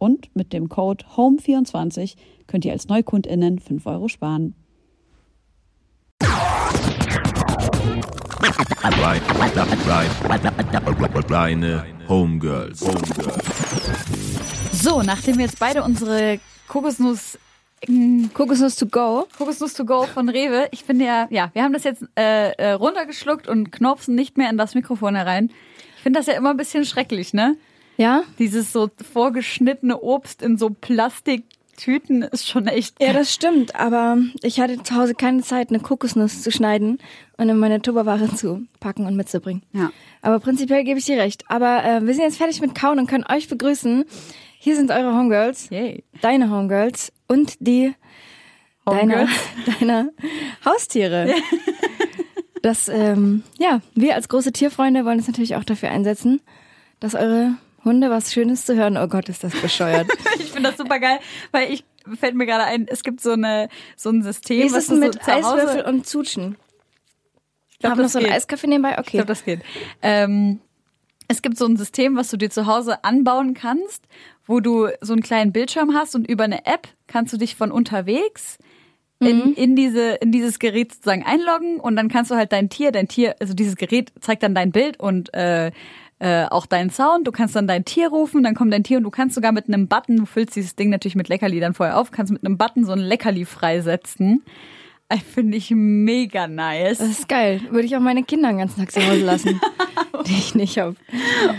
Und mit dem Code HOME24 könnt ihr als NeukundInnen 5 Euro sparen. Homegirls. So, nachdem wir jetzt beide unsere Kokosnuss Kokosnuss to go. Kokosnuss to go von Rewe. Ich finde ja, ja, wir haben das jetzt äh, äh, runtergeschluckt und knopfen nicht mehr in das Mikrofon herein. Ich finde das ja immer ein bisschen schrecklich, ne? Ja? Dieses so vorgeschnittene Obst in so Plastiktüten ist schon echt. Ja, das stimmt, aber ich hatte zu Hause keine Zeit, eine Kokosnuss zu schneiden und in meine Tupperware zu packen und mitzubringen. Ja. Aber prinzipiell gebe ich dir recht. Aber äh, wir sind jetzt fertig mit Kauen und können euch begrüßen. Hier sind eure Homegirls. Yay. Deine Homegirls und die deiner, Homegirls. deiner Haustiere. Das, ähm, ja, wir als große Tierfreunde wollen uns natürlich auch dafür einsetzen, dass eure Hunde was Schönes zu hören. Oh Gott, ist das bescheuert. Ich finde das super geil, weil ich fällt mir gerade ein, es gibt so eine so ein System, Wie ist was es du denn mit so Eiswürfel und Zutschen? Ich glaub, Haben noch so einen. Eiskaffee nebenbei? Ich Okay. glaube, das geht. Ähm, es gibt so ein System, was du dir zu Hause anbauen kannst, wo du so einen kleinen Bildschirm hast und über eine App kannst du dich von unterwegs Mhm. in, in diese in dieses Gerät sozusagen einloggen und dann kannst du halt dein Tier, dein Tier, also dieses Gerät zeigt dann dein Bild und äh, äh, auch deinen Sound. Du kannst dann dein Tier rufen, dann kommt dein Tier und du kannst sogar mit einem Button, du füllst dieses Ding natürlich mit Leckerli dann vorher auf, kannst mit einem Button so ein Leckerli freisetzen. Äh, Finde ich mega nice. Das ist geil. Würde ich auch meine Kinder den ganzen Tag zu Hause lassen, die ich nicht habe.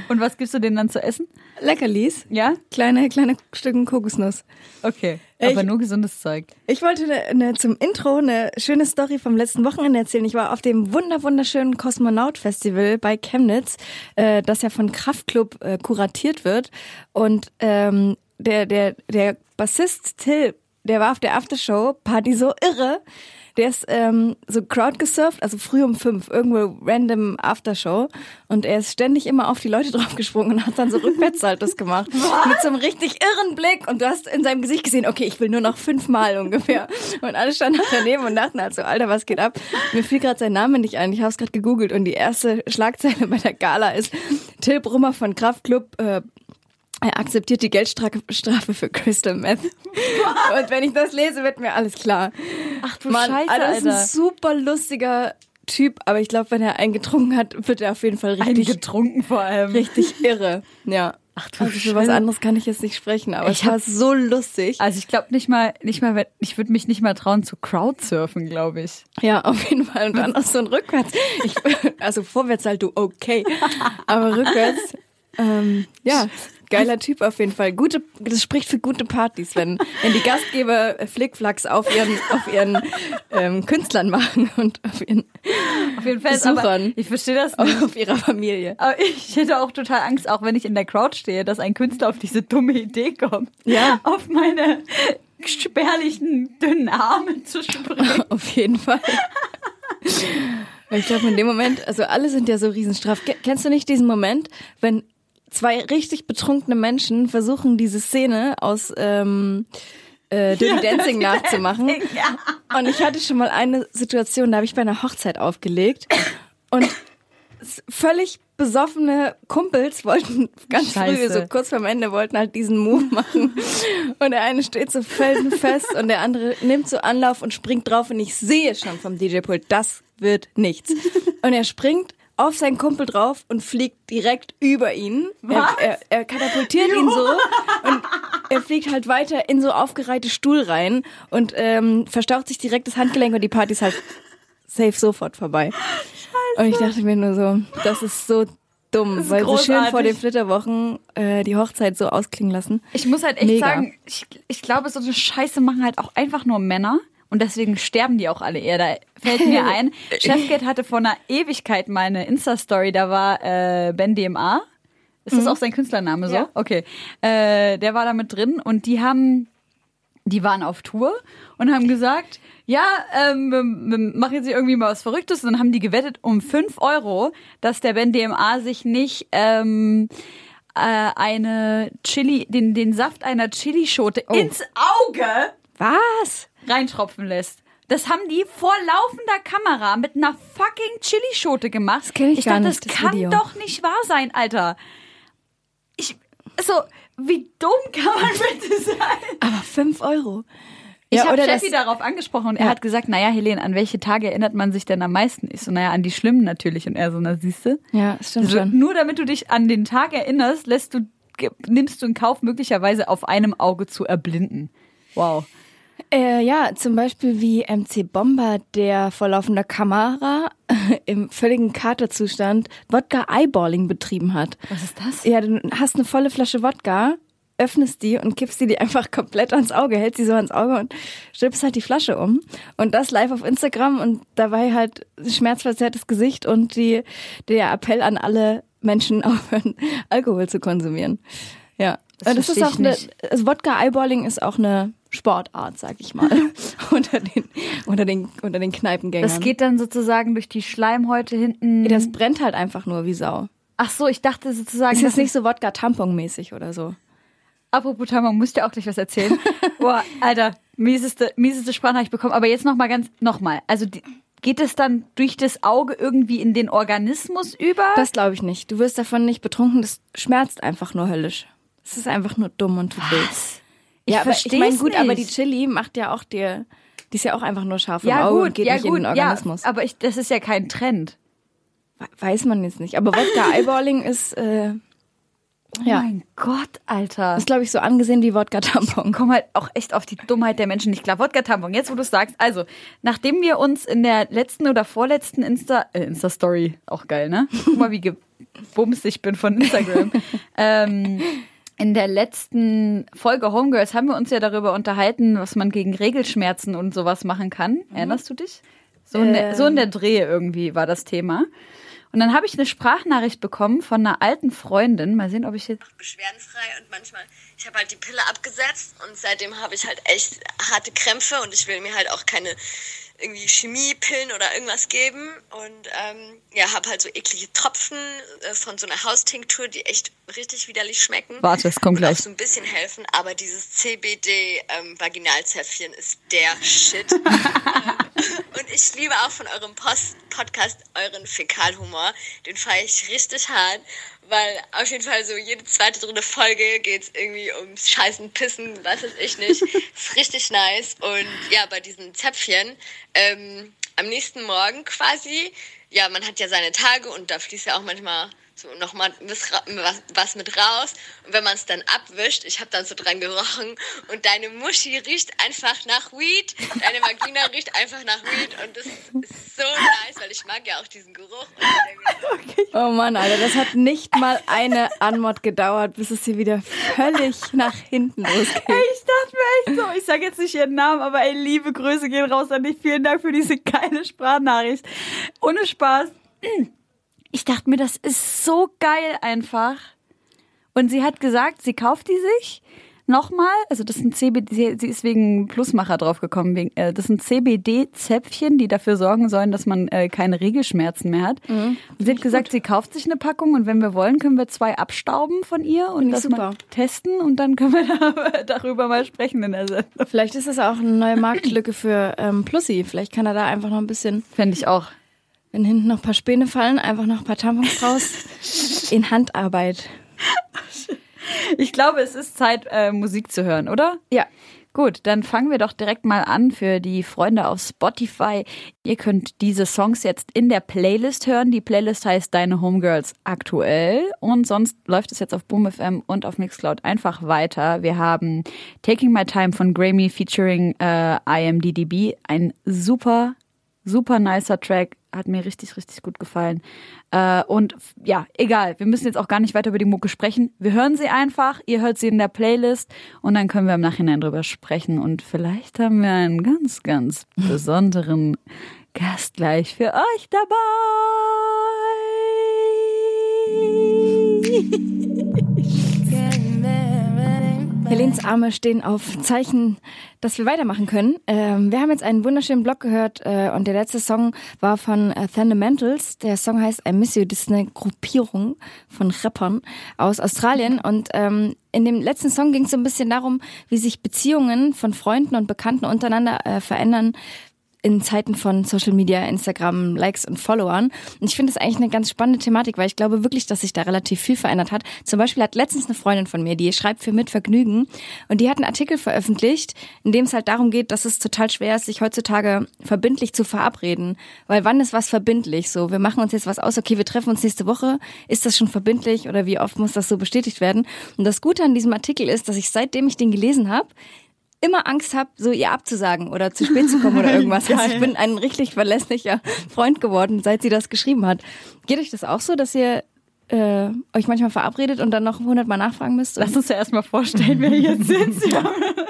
Und was gibst du denen dann zu essen? Leckerlis. Ja? Kleine, kleine Stücken Kokosnuss. Okay. Ich- Aber nur gesundes Zeug. Ich wollte ne, ne, zum Intro eine schöne Story vom letzten Wochenende erzählen. Ich war auf dem wunder wunderschönen Kosmonaut Festival bei Chemnitz, äh, das ja von Kraftklub äh, kuratiert wird. Und ähm, der der der Bassist Till, der war auf der Aftershow Party so irre. Der ist ähm, so crowdgesurft, also früh um fünf, irgendwo random Aftershow. Und er ist ständig immer auf die Leute draufgesprungen und hat dann so Rückwärtssaltos gemacht. Mit so einem richtig irren Blick. Und du hast in seinem Gesicht gesehen, okay, ich will nur noch fünfmal ungefähr. Und alle standen daneben und dachten halt so, Alter, was geht ab? Mir fiel gerade sein Name nicht ein. Ich habe es gerade gegoogelt und die erste Schlagzeile bei der Gala ist Till Brummer von Kraftklub äh, er akzeptiert die Geldstrafe Strafe für Crystal Meth. Und wenn ich das lese, wird mir alles klar. Ach du Mann, Scheiße, Alter, das ist ein super lustiger Typ, aber ich glaube, wenn er einen getrunken hat, wird er auf jeden Fall richtig, getrunken vor allem. richtig irre. Ja. Ach du Also für was anderes kann ich jetzt nicht sprechen, aber Ich es war so lustig. Also ich glaube nicht mal, nicht mal, ich würde mich nicht mal trauen zu Crowdsurfen, glaube ich. Ja, auf jeden Fall. Und dann auch so ein Rückwärts. Ich, also vorwärts halt du okay, aber rückwärts, ähm, ja, geiler Typ auf jeden Fall. Gute, das spricht für gute Partys, wenn, wenn die Gastgeber Flickflacks auf ihren, auf ihren ähm, Künstlern machen und auf ihren, Auf Fall. Aber Besuchern. ich verstehe das nicht. auf ihrer Familie. Aber ich hätte auch total Angst, auch wenn ich in der Crowd stehe, dass ein Künstler auf diese dumme Idee kommt, Ja. auf meine spärlichen, dünnen Arme zu springen. Auf jeden Fall. Ich glaube, in dem Moment, also alle sind ja so riesenstraff. Ke- Kennst du nicht diesen Moment, wenn zwei richtig betrunkene Menschen versuchen, diese Szene aus ähm, äh, Dirty Dancing nachzumachen? Ja. Und ich hatte schon mal eine Situation, da habe ich bei einer Hochzeit aufgelegt und völlig besoffene Kumpels wollten ganz früh, Scheiße. so kurz vorm Ende, wollten halt diesen Move machen. Und der eine steht so felsenfest und der andere nimmt so Anlauf und springt drauf und ich sehe schon vom DJ-Pult, das wird nichts. Und er springt auf seinen Kumpel drauf und fliegt direkt über ihn. Er, Was? er, er katapultiert ihn so und er fliegt halt weiter in so aufgereihte Stuhl rein und ähm, verstaucht sich direkt das Handgelenk und die Party ist halt safe sofort vorbei. Und ich dachte mir nur so, das ist so dumm, ist weil so schön vor großartig. den Flitterwochen äh, die Hochzeit so ausklingen lassen. Ich muss halt echt Mega. sagen, ich, ich glaube, so eine Scheiße machen halt auch einfach nur Männer. Und deswegen sterben die auch alle eher. Da fällt mir ein, Chefgate hatte vor einer Ewigkeit mal eine Insta-Story, da war äh, Ben DMA. Ist das auch sein Künstlername so? Ja. Okay. Äh, der war da mit drin und die haben, die waren auf Tour und haben gesagt, ja, ähm, machen hier irgendwie mal was Verrücktes. Und dann haben die gewettet um 5 Euro, dass der Ben DMA sich nicht ähm, äh, eine Chili, den, den Saft einer Chilischote ins Auge Was? Reintropfen lässt. Das haben die vor laufender Kamera mit einer fucking Chilischote gemacht. Das kenn ich gar dachte, nicht, das das kann Video. doch nicht wahr sein, Alter. Ich, so, wie dumm kann man bitte sein? Aber fünf Euro. Ich Ja, habe Steffi das- darauf angesprochen und er Ja. hat gesagt, naja, Helene, an welche Tage erinnert man sich denn am meisten? Ich so, naja, an die schlimmen natürlich. Und er so, na siehste. Ja, stimmt Also, schon. nur damit du dich an den Tag erinnerst, lässt du, nimmst du in Kauf, möglicherweise auf einem Auge zu erblinden. Wow. Äh, ja, zum Beispiel wie MC Bomber, der vor laufender Kamera im völligen Katerzustand Wodka Eyeballing betrieben hat. Was ist das? Ja, du hast eine volle Flasche Wodka, öffnest die und kippst die dir einfach komplett ans Auge, hältst sie so ans Auge und stippst halt die Flasche um. Und das live auf Instagram und dabei halt schmerzverzerrtes Gesicht und die, der Appell an alle Menschen aufhören, Alkohol zu konsumieren. Ja. Das Und das ist auch eine, nicht. also Wodka Eyeballing ist auch eine Sportart, sag ich mal, unter den, unter den, unter den Kneipengängern. Das geht dann sozusagen durch die Schleimhäute hinten. das brennt halt einfach nur wie Sau. Ach so, ich dachte sozusagen. Ist das nicht so Wodka-Tampon-mäßig oder so. Apropos Tamam, musst dir auch gleich was erzählen. Boah, Alter, mieseste, mieseste Sprachnachricht bekommen. Aber jetzt noch mal ganz, noch mal. Also die, geht es dann durch das Auge irgendwie in den Organismus über? Das glaube ich nicht. Du wirst davon nicht betrunken. Das schmerzt einfach nur höllisch. Es ist einfach nur dumm und weh. Was? Ich Ja, aber ich meine, gut, nicht. aber die Chili macht ja auch dir, die ist ja auch einfach nur scharf im ja Auge gut, und geht ja nicht gut, in den Organismus. ja, aber ich, das ist ja kein Trend. We- Weiß man jetzt nicht. Aber Wodka Eyeballing ist, äh, Oh ja, mein Gott, Alter. ist glaube ich so angesehen wie Wodka Tampon. komme halt auch echt auf die Dummheit der Menschen nicht klar. Wodka-Tampon, jetzt wo du es sagst. Also, nachdem wir uns in der letzten oder vorletzten Insta, äh, Insta-Story, auch geil, ne? Guck mal, wie gebumst ich bin von Instagram. ähm, in der letzten Folge Homegirls haben wir uns ja darüber unterhalten, was man gegen Regelschmerzen und sowas machen kann. Erinnerst du dich? So in, der, so in der Dreh irgendwie war das Thema. Und dann habe ich eine Sprachnachricht bekommen von einer alten Freundin. Mal sehen, ob ich jetzt. beschwerdenfrei und manchmal, ich habe halt die Pille abgesetzt und seitdem habe ich halt echt harte Krämpfe und ich will mir halt auch keine irgendwie Chemiepillen oder irgendwas geben und ähm, ja, habe halt so eklige Tropfen äh, von so einer Haustinktur, die echt richtig widerlich schmecken. Warte, es kommt und gleich. auch so ein bisschen helfen, aber dieses CBD ähm, Vaginalzäpfchen ist der Shit. Und ich liebe auch von eurem Post Podcast euren Fäkalhumor. Den feiere ich richtig hart, weil auf jeden Fall so jede zweite, dritte Folge geht es irgendwie ums Scheißen, Pissen, was weiß ich nicht. ist richtig nice. Und ja, bei diesen Zäpfchen, ähm, am nächsten Morgen quasi, ja, man hat ja seine Tage und da fließt ja auch manchmal so nochmal was, was, mit raus. Und wenn man es dann abwischt, ich habe dann so dran gerochen und deine Muschi riecht einfach nach Weed, deine Vagina riecht einfach nach Weed und das ist so nice, weil ich mag ja auch diesen Geruch. Mir, Oh Mann, Alter, das hat nicht mal eine Anmod gedauert, bis es hier wieder völlig nach hinten losgeht. Ich echt so, ich sage jetzt nicht ihren Namen, aber ey, liebe Grüße gehen raus an dich. Vielen Dank für diese geile Sprachnachricht. Ohne Spaß. Ich dachte mir, das ist so geil einfach. Und sie hat gesagt, sie kauft die sich nochmal. Also das sind CBD, sie ist wegen Plusmacher draufgekommen. Wegen, äh, das sind CBD-Zäpfchen, die dafür sorgen sollen, dass man äh, keine Regelschmerzen mehr hat. Und sie hat gesagt, sie kauft sich eine Packung und wenn wir wollen, können wir zwei abstauben von ihr und das mal testen und dann können wir da, darüber mal sprechen in der Sendung. Vielleicht ist das auch eine neue Marktlücke für ähm, Plussi. Vielleicht kann er da einfach noch ein bisschen, Fände ich auch. wenn hinten noch ein paar Späne fallen, einfach noch ein paar Tampons raus in Handarbeit. Ich glaube, es ist Zeit, äh, Musik zu hören, oder? Ja. Gut, dann fangen wir doch direkt mal an für die Freunde auf Spotify. Ihr könnt diese Songs jetzt in der Playlist hören. Die Playlist heißt Deine Homegirls aktuell und sonst läuft es jetzt auf Boom FM und auf Mixcloud einfach weiter. Wir haben Taking My Time von Grammy featuring äh, IMDDB, ein super super nicer Track, hat mir richtig, richtig gut gefallen. Äh, und ja, egal, wir müssen jetzt auch gar nicht weiter über die Mucke sprechen. Wir hören sie einfach, ihr hört sie in der Playlist und dann können wir im Nachhinein drüber sprechen. Und vielleicht haben wir einen ganz, ganz besonderen Gast gleich für euch dabei. Helens Arme stehen auf Zeichen, dass wir weitermachen können. Ähm, wir haben jetzt einen wunderschönen Blog gehört äh, und der letzte Song war von äh, Fundamentals. Der Song heißt I Miss You. Das ist eine Gruppierung von Rappern aus Australien und ähm, in dem letzten Song ging es so ein bisschen darum, wie sich Beziehungen von Freunden und Bekannten untereinander äh, verändern, in Zeiten von Social Media, Instagram, Likes und Followern. Und ich finde das eigentlich eine ganz spannende Thematik, weil ich glaube wirklich, dass sich da relativ viel verändert hat. Zum Beispiel hat letztens eine Freundin von mir, die schreibt für Mitvergnügen und die hat einen Artikel veröffentlicht, in dem es halt darum geht, dass es total schwer ist, sich heutzutage verbindlich zu verabreden. Weil wann ist was verbindlich? So, wir machen uns jetzt was aus, okay, wir treffen uns nächste Woche. Ist das schon verbindlich oder wie oft muss das so bestätigt werden? Und das Gute an diesem Artikel ist, dass ich seitdem ich den gelesen habe, immer Angst habe, so ihr abzusagen oder zu spät zu kommen oder irgendwas. also ich bin ein richtig verlässlicher Freund geworden, seit sie das geschrieben hat. Geht euch das auch so, dass ihr äh, euch manchmal verabredet und dann noch hundertmal nachfragen müsst? Lass uns ja erstmal vorstellen, wer hier sitzt. Ja.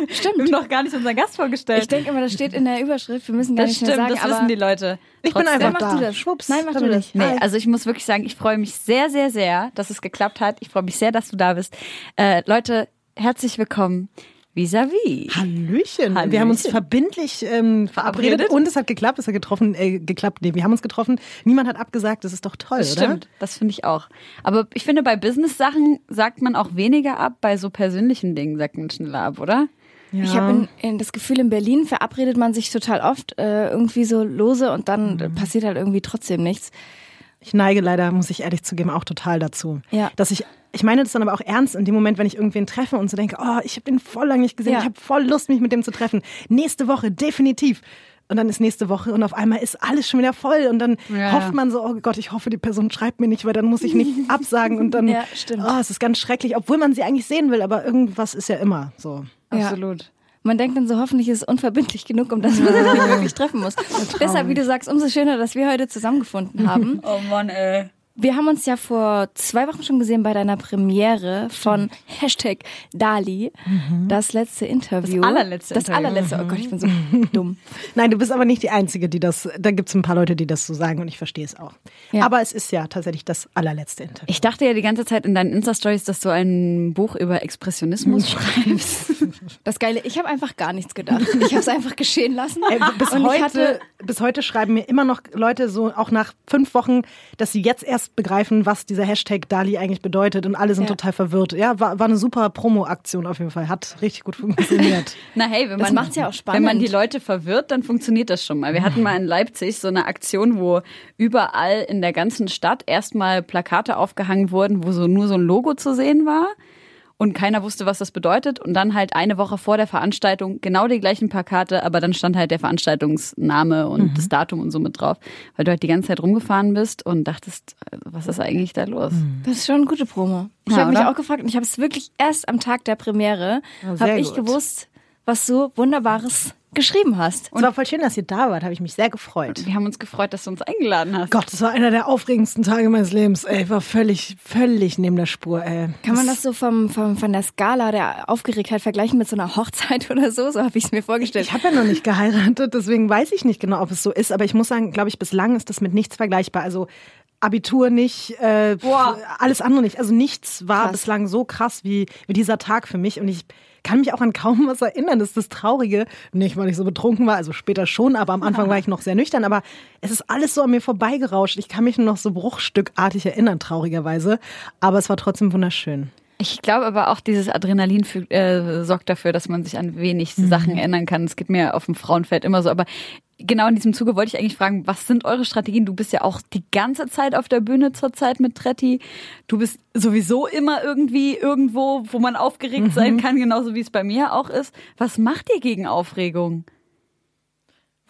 Stimmt. Wir haben noch gar nicht unseren Gast vorgestellt. Ich denke immer, das steht in der Überschrift. Wir müssen gar das nicht stimmt, mehr sagen. das aber wissen die Leute. Ich bin Trotzdem. einfach mach da. du das. Schwupps. Nein, mach du bin das. ich. Nee, also ich muss wirklich sagen, ich freue mich sehr, sehr, sehr, dass es geklappt hat. Ich freue mich sehr, dass du da bist. Äh, Leute, herzlich willkommen. Vis-à-vis. Hallöchen. Hallöchen. Wir haben uns verbindlich ähm, verabredet, Verabredet? und es hat geklappt. Es hat getroffen, äh, geklappt. Nee, wir haben uns getroffen. Niemand hat abgesagt. Das ist doch toll, Das oder? stimmt, das finde ich auch. Aber ich finde, bei Business-Sachen sagt man auch weniger ab, bei so persönlichen Dingen sagt man schneller ab, oder? Ja. Ich habe das Gefühl, in Berlin verabredet man sich total oft äh, irgendwie so lose und dann äh, passiert halt irgendwie trotzdem nichts. Ich neige leider, muss ich ehrlich zugeben, auch total dazu. Ja. Dass ich, ich meine das dann aber auch ernst in dem Moment, wenn ich irgendwen treffe und so denke, oh, ich habe den voll lange nicht gesehen, Ja. ich habe voll Lust, mich mit dem zu treffen. Nächste Woche, definitiv. Und dann ist nächste Woche und auf einmal ist alles schon wieder voll und dann Ja. hofft man so, oh Gott, ich hoffe, die Person schreibt mir nicht, weil dann muss ich nicht absagen und dann, Ja, stimmt. oh, es ist ganz schrecklich, obwohl man sie eigentlich sehen will, aber irgendwas ist ja immer so. Absolut. Man denkt dann so, hoffentlich ist es unverbindlich genug, um dass man sich nicht wirklich treffen muss. Deshalb, wie du sagst, umso schöner, dass wir heute zusammengefunden haben. Oh Mann, ey. Wir haben uns ja vor zwei Wochen schon gesehen bei deiner Premiere von Hashtag Dali. Das letzte Interview. Das allerletzte Das Interview. allerletzte. Oh Gott, ich bin so dumm. Nein, du bist aber nicht die Einzige, die das, da gibt es ein paar Leute, die das so sagen und ich verstehe es auch. Ja. Aber es ist ja tatsächlich das allerletzte Interview. Ich dachte ja die ganze Zeit in deinen Insta-Stories, dass du ein Buch über Expressionismus schreibst. Das Geile, ich habe einfach gar nichts gedacht. Ich habe es einfach geschehen lassen. Ey, bis, Und heute, bis heute schreiben mir immer noch Leute so, auch nach fünf Wochen, dass sie jetzt erst begreifen, was dieser Hashtag Dali eigentlich bedeutet und alle sind Ja. total verwirrt. Ja, war, war eine super Promo-Aktion auf jeden Fall. Hat richtig gut funktioniert. Na hey, wenn man macht's ja auch spannend. Wenn man die Leute verwirrt, dann funktioniert das schon mal. Wir hatten mal in Leipzig so eine Aktion, wo überall in der ganzen Stadt erstmal Plakate aufgehangen wurden, wo so nur so ein Logo zu sehen war. Und keiner wusste, was das bedeutet. Und dann halt eine Woche vor der Veranstaltung genau die gleichen Plakate, aber dann stand halt der Veranstaltungsname und das Datum und so mit drauf. Weil du halt die ganze Zeit rumgefahren bist und dachtest, äh, was ist eigentlich da los? das ist schon eine gute Promo. Ich Ja, habe mich auch gefragt und ich habe es wirklich erst am Tag der Premiere, Ja, habe ich gewusst, was du Wunderbares geschrieben hast. Es war voll schön, dass ihr da wart. Habe ich mich sehr gefreut. Wir haben uns gefreut, dass du uns eingeladen hast. Gott, das war einer der aufregendsten Tage meines Lebens. Ey, ich war völlig, völlig neben der Spur. Ey. Kann man das so vom, vom, von der Skala der Aufgeregtheit vergleichen mit so einer Hochzeit oder so? So habe ich es mir vorgestellt. Ich habe ja noch nicht geheiratet, deswegen weiß ich nicht genau, ob es so ist. Aber ich muss sagen, glaube ich, bislang ist das mit nichts vergleichbar. Also Abitur nicht, äh, Boah. alles andere nicht. Also nichts war Krass. bislang so krass wie, wie dieser Tag für mich. Und ich kann mich auch an kaum was erinnern. Das ist das Traurige. Nicht, weil ich so betrunken war, also später schon, aber am Anfang war ich noch sehr nüchtern. Aber es ist alles so an mir vorbeigerauscht. Ich kann mich nur noch so bruchstückartig erinnern, traurigerweise. Aber es war trotzdem wunderschön. Ich glaube aber auch, dieses Adrenalin für, äh, sorgt dafür, dass man sich an wenig Sachen erinnern kann. Es geht mir auf dem Frauenfeld immer so. Aber genau in diesem Zuge wollte ich eigentlich fragen, was sind eure Strategien? Du bist ja auch die ganze Zeit auf der Bühne zurzeit mit Tretti. Du bist sowieso immer irgendwie irgendwo, wo man aufgeregt sein kann, genauso wie es bei mir auch ist. Was macht ihr gegen Aufregung?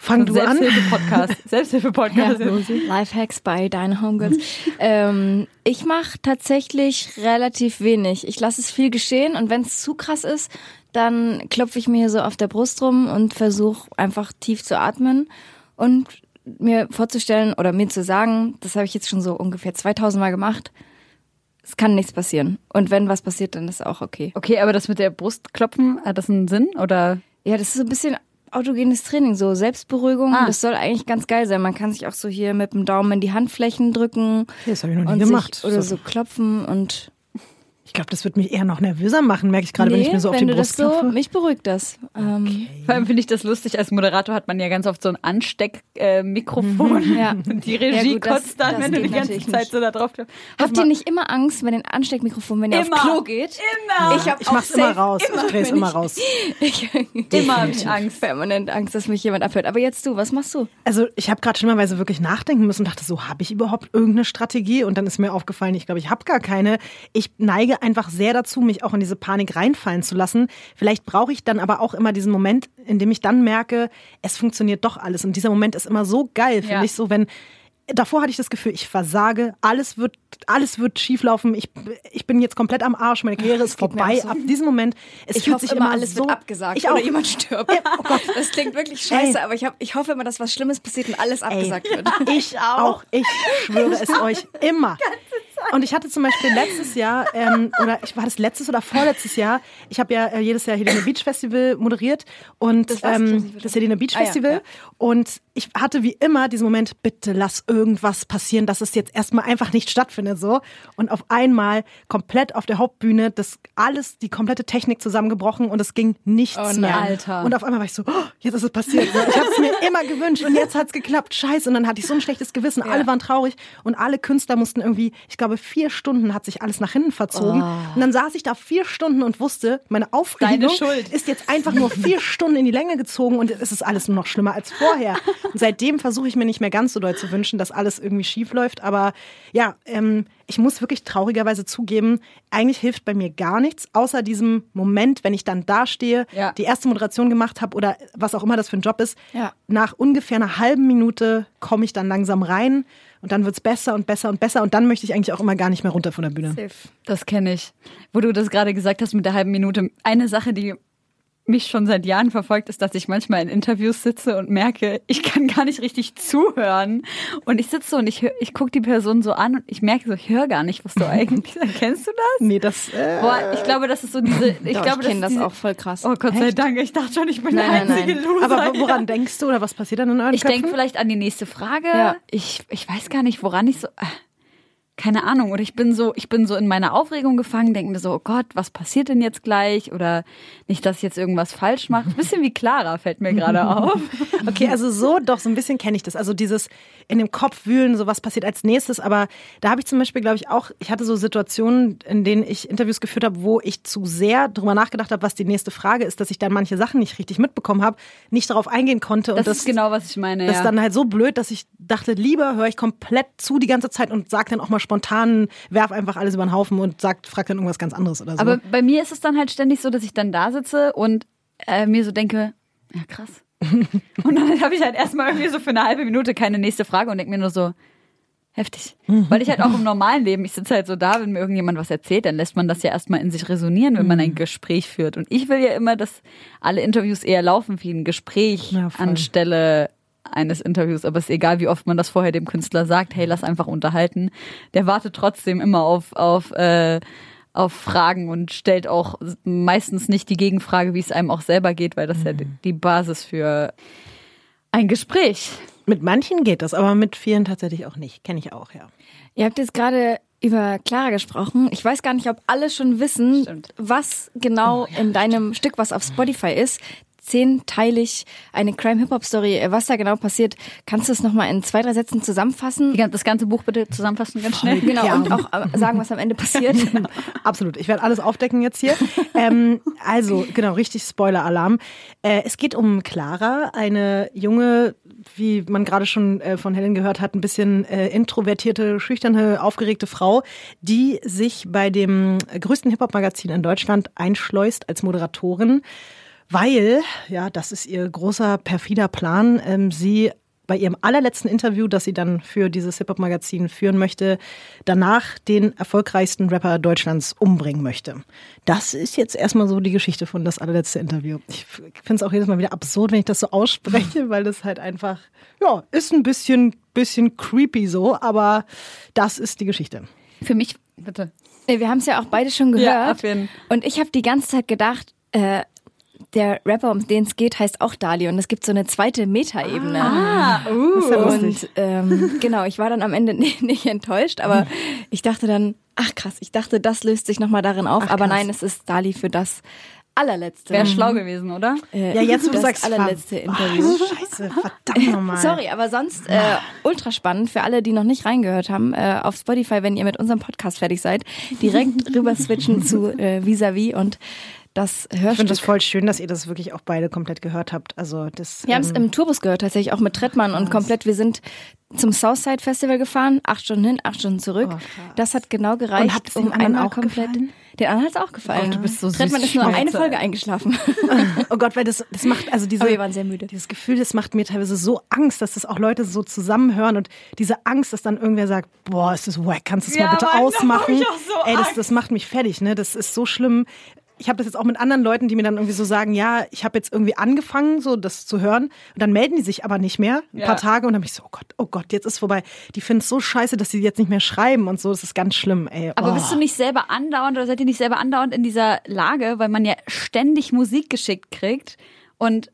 Fang du an. Selbsthilfe-Podcast. Selbsthilfe-Podcast. Lifehacks bei deinen Homegirls. ähm, ich mache tatsächlich relativ wenig. Ich lasse es viel geschehen und wenn es zu krass ist, dann klopfe ich mir so auf der Brust rum und versuche einfach tief zu atmen und mir vorzustellen oder mir zu sagen, das habe ich jetzt schon so ungefähr 2000 Mal gemacht, es kann nichts passieren. Und wenn was passiert, dann ist auch okay. Okay, aber das mit der Brustklopfen, hat das einen Sinn? Oder? Ja, das ist so ein bisschen autogenes Training, so Selbstberuhigung. Ah. Das soll eigentlich ganz geil sein. Man kann sich auch so hier mit dem Daumen in die Handflächen drücken Das habe ich noch nie gemacht. sich oder so klopfen und Ich glaube, das wird mich eher noch nervöser machen, merke ich gerade, wenn ich mir so auf du Brust das so, klopfe. mich beruhigt das. Ähm, Vor allem finde ich das lustig, als Moderator hat man ja ganz oft so ein Ansteckmikrofon. Ja. Und die Regie Ja, gut, das- kotzt dann, das wenn du die ganze Zeit nicht. so da drauf klopfst. Habt ihr nicht immer Angst, wenn ein Ansteckmikrofon, wenn ihr Immer. aufs Klo geht? Immer. Ich, hab Ich mach's immer raus. Ich drehe immer ich- raus. Ich, Immer hab ich Angst. Permanent Angst, dass mich jemand abhört. Aber jetzt du, was machst du? Also ich habe gerade schlimmerweise wirklich nachdenken müssen und dachte so, habe ich überhaupt irgendeine Strategie? Und dann ist mir aufgefallen, ich glaube, ich habe gar keine. Ich neige einfach sehr dazu, mich auch in diese Panik reinfallen zu lassen. Vielleicht brauche ich dann aber auch immer diesen Moment, in dem ich dann merke, es funktioniert doch alles. Und dieser Moment ist immer so geil, finde Ja. ich so, wenn davor hatte ich das Gefühl, ich versage, alles wird, alles wird schieflaufen, ich, ich bin jetzt komplett am Arsch, meine Karriere ist vorbei. so. Ab diesem Moment, es ich fühlt hoffe sich immer, immer alles so, wird abgesagt Ich auch. oder jemand stirbt. oh Gott. Das klingt wirklich scheiße, Ey. aber ich, hab, ich hoffe immer, dass was Schlimmes passiert und alles abgesagt Ey, wird. Ich auch. Ich schwöre es euch immer. Und ich hatte zum Beispiel letztes Jahr, ähm, oder ich war das letztes oder vorletztes Jahr, ich habe ja äh, jedes Jahr Helene Beach Festival moderiert und Das ähm, das Helene Beach Ah, ja, Festival. ja. Und ich hatte wie immer diesen Moment, bitte lass irgendwas passieren, dass es jetzt erstmal einfach nicht stattfindet so. Und auf einmal komplett auf der Hauptbühne, das alles, die komplette Technik zusammengebrochen und es ging nichts Oh mehr. Alter. Und auf einmal war ich so, oh, jetzt ist es passiert. Ich habe es mir immer gewünscht und jetzt hat's geklappt. Scheiße. Und dann hatte ich so ein schlechtes Gewissen. Alle waren traurig und alle Künstler mussten irgendwie, ich glaube, vier Stunden hat sich alles nach hinten verzogen. Und dann saß ich da vier Stunden und wusste, meine Aufregung ist jetzt einfach nur vier Stunden in die Länge gezogen und es ist alles nur noch schlimmer als vorher. Und seitdem versuche ich mir nicht mehr ganz so doll zu wünschen, dass alles irgendwie schief läuft. Aber ja, ähm, ich muss wirklich traurigerweise zugeben, eigentlich hilft bei mir gar nichts, außer diesem Moment, wenn ich dann dastehe, Ja. die erste Moderation gemacht habe oder was auch immer das für ein Job ist. Ja. Nach ungefähr einer halben Minute komme ich dann langsam rein und dann wird's besser und besser und besser und dann möchte ich eigentlich auch immer gar nicht mehr runter von der Bühne. Das kenne ich. Wo du das gerade gesagt hast mit der halben Minute. Eine Sache, die mich schon seit Jahren verfolgt, ist, dass ich manchmal in Interviews sitze und merke, ich kann gar nicht richtig zuhören. Und ich sitze so und ich, hör- ich gucke die Person so an und ich merke so, ich höre gar nicht, was du eigentlich sagst. Kennst du das? Nee, das äh, Boah, ich glaube, das ist so diese. Ich Doch, glaube, ich kenne das, das auch voll krass. Oh Gott sei Dank, ich dachte schon, ich bin Nein, der nein, einzige nein. Loser. aber wo- woran ja. denkst du oder was passiert dann in euren Ich denke vielleicht an die nächste Frage. Ja. Ich, ich weiß gar nicht, woran ich so. äh, Keine Ahnung. Oder ich bin so, ich bin so in meiner Aufregung gefangen, denke mir so, oh Gott, was passiert denn jetzt gleich? Oder nicht, dass ich jetzt irgendwas falsch mache. Ein bisschen wie Clara fällt mir gerade auf. Okay, also so, doch, so ein bisschen kenne ich das. Also dieses in dem Kopf wühlen, so was passiert als nächstes. Aber da habe ich zum Beispiel, glaube ich, auch, ich hatte so Situationen, in denen ich Interviews geführt habe, wo ich zu sehr drüber nachgedacht habe, was die nächste Frage ist, dass ich dann manche Sachen nicht richtig mitbekommen habe, nicht darauf eingehen konnte. Das, und das ist genau, was ich meine. Das ja. ist dann halt so blöd, dass ich dachte, lieber höre ich komplett zu die ganze Zeit und sag dann auch mal spontan, werf einfach alles über den Haufen und sagt, frag dann irgendwas ganz anderes oder so. Aber bei mir ist es dann halt ständig so, dass ich dann da sitze und äh, mir so denke, ja krass. und dann habe ich halt erstmal irgendwie so für eine halbe Minute keine nächste Frage und denke mir nur so, heftig. Weil ich halt auch im normalen Leben, ich sitze halt so da, wenn mir irgendjemand was erzählt, dann lässt man das ja erstmal in sich resonieren, wenn man ein Gespräch führt. Und ich will ja immer, dass alle Interviews eher laufen wie ein Gespräch Ja, anstelle eines Interviews, aber es ist egal, wie oft man das vorher dem Künstler sagt, hey, lass einfach unterhalten. Der wartet trotzdem immer auf, auf, äh, auf Fragen und stellt auch meistens nicht die Gegenfrage, wie es einem auch selber geht, weil das ja die- die Basis für ein Gespräch. mit manchen geht das, aber mit vielen tatsächlich auch nicht. Kenne ich auch, ja. Ihr habt jetzt gerade über Clara gesprochen. Ich weiß gar nicht, ob alle schon wissen, Stimmt. was genau in deinem Stück, was auf Spotify ist. Zehnteilig eine Crime-Hip-Hop-Story. Äh, Was da genau passiert, kannst du es nochmal in zwei, drei Sätzen zusammenfassen? Das ganze Buch bitte zusammenfassen ganz schnell. Genau, Ja. und auch äh, sagen, was am Ende passiert. Absolut. Ich werde alles aufdecken jetzt hier. ähm, also, genau, richtig Spoiler-Alarm. Äh, es geht um Clara, eine junge, wie man gerade schon äh, von Helen gehört hat, ein bisschen äh, introvertierte, schüchterne, aufgeregte Frau, die sich bei dem größten Hip-Hop-Magazin in Deutschland einschleust als Moderatorin, weil, ja, das ist ihr großer, perfider Plan, ähm, sie bei ihrem allerletzten Interview, das sie dann für dieses Hip-Hop-Magazin führen möchte, danach den erfolgreichsten Rapper Deutschlands umbringen möchte. Das ist jetzt erstmal so die Geschichte von das allerletzte Interview. Ich finde es auch jedes Mal wieder absurd, wenn ich das so ausspreche, weil das halt einfach, ja, ist ein bisschen, bisschen creepy so, aber das ist die Geschichte. Für mich, bitte. Nee, Wir haben es ja auch beide schon gehört. Ja, auf jeden. Und ich habe die ganze Zeit gedacht, äh, der Rapper, um den es geht, heißt auch Dali. Und es gibt so eine zweite Metaebene. Ah, Das ist ja lustig. Und ähm, genau, ich war dann am Ende nicht, nicht enttäuscht, aber ich dachte dann, ach krass, ich dachte, das löst sich nochmal darin auf. Ach, aber krass. nein, es ist Dali für das allerletzte. Wäre schlau gewesen, oder? äh, Ja, jetzt du das sagst, allerletzte ver- Interview. Oh, scheiße, verdammt nochmal. Sorry, aber sonst äh, ultra spannend für alle, die noch nicht reingehört haben. Äh, auf Spotify, wenn ihr mit unserem Podcast fertig seid, direkt rüber switchen zu äh, Vis-a-vis und das Ich finde Hörstück. das voll schön, dass ihr das wirklich auch beide komplett gehört habt. Also das. Wir haben es ähm, im Tourbus gehört, tatsächlich auch mit Trettmann und komplett. Wir sind zum Southside Festival gefahren, acht Stunden hin, acht Stunden zurück. Oh, das hat genau gereicht, Und hat es um einmal auch komplett. gefallen? Den anderen hat es auch gefallen. Oh, du bist so süß, Trettmann ist nur Schweizer. eine Folge eingeschlafen. Oh Gott, weil das, das macht, also diese, Aber wir waren sehr müde. dieses Gefühl, das macht mir teilweise so Angst, dass das auch Leute so zusammenhören und diese Angst, dass dann irgendwer sagt, boah, ist das wack, kannst du es Ja, mal bitte Mann, ausmachen? so Ey, das, das macht mich fertig, ne? Das ist so schlimm. Ich habe das jetzt auch mit anderen Leuten, die mir dann irgendwie so sagen, ja, ich habe jetzt irgendwie angefangen, so das zu hören. Und dann melden die sich aber nicht mehr, ein Ja. paar Tage, und dann bin ich so, oh Gott, oh Gott, jetzt ist vorbei. Die finden es so scheiße, dass sie jetzt nicht mehr schreiben und so. Das ist ganz schlimm, ey. Aber oh. bist du nicht selber andauernd oder seid ihr nicht selber andauernd in dieser Lage, weil man ja ständig Musik geschickt kriegt und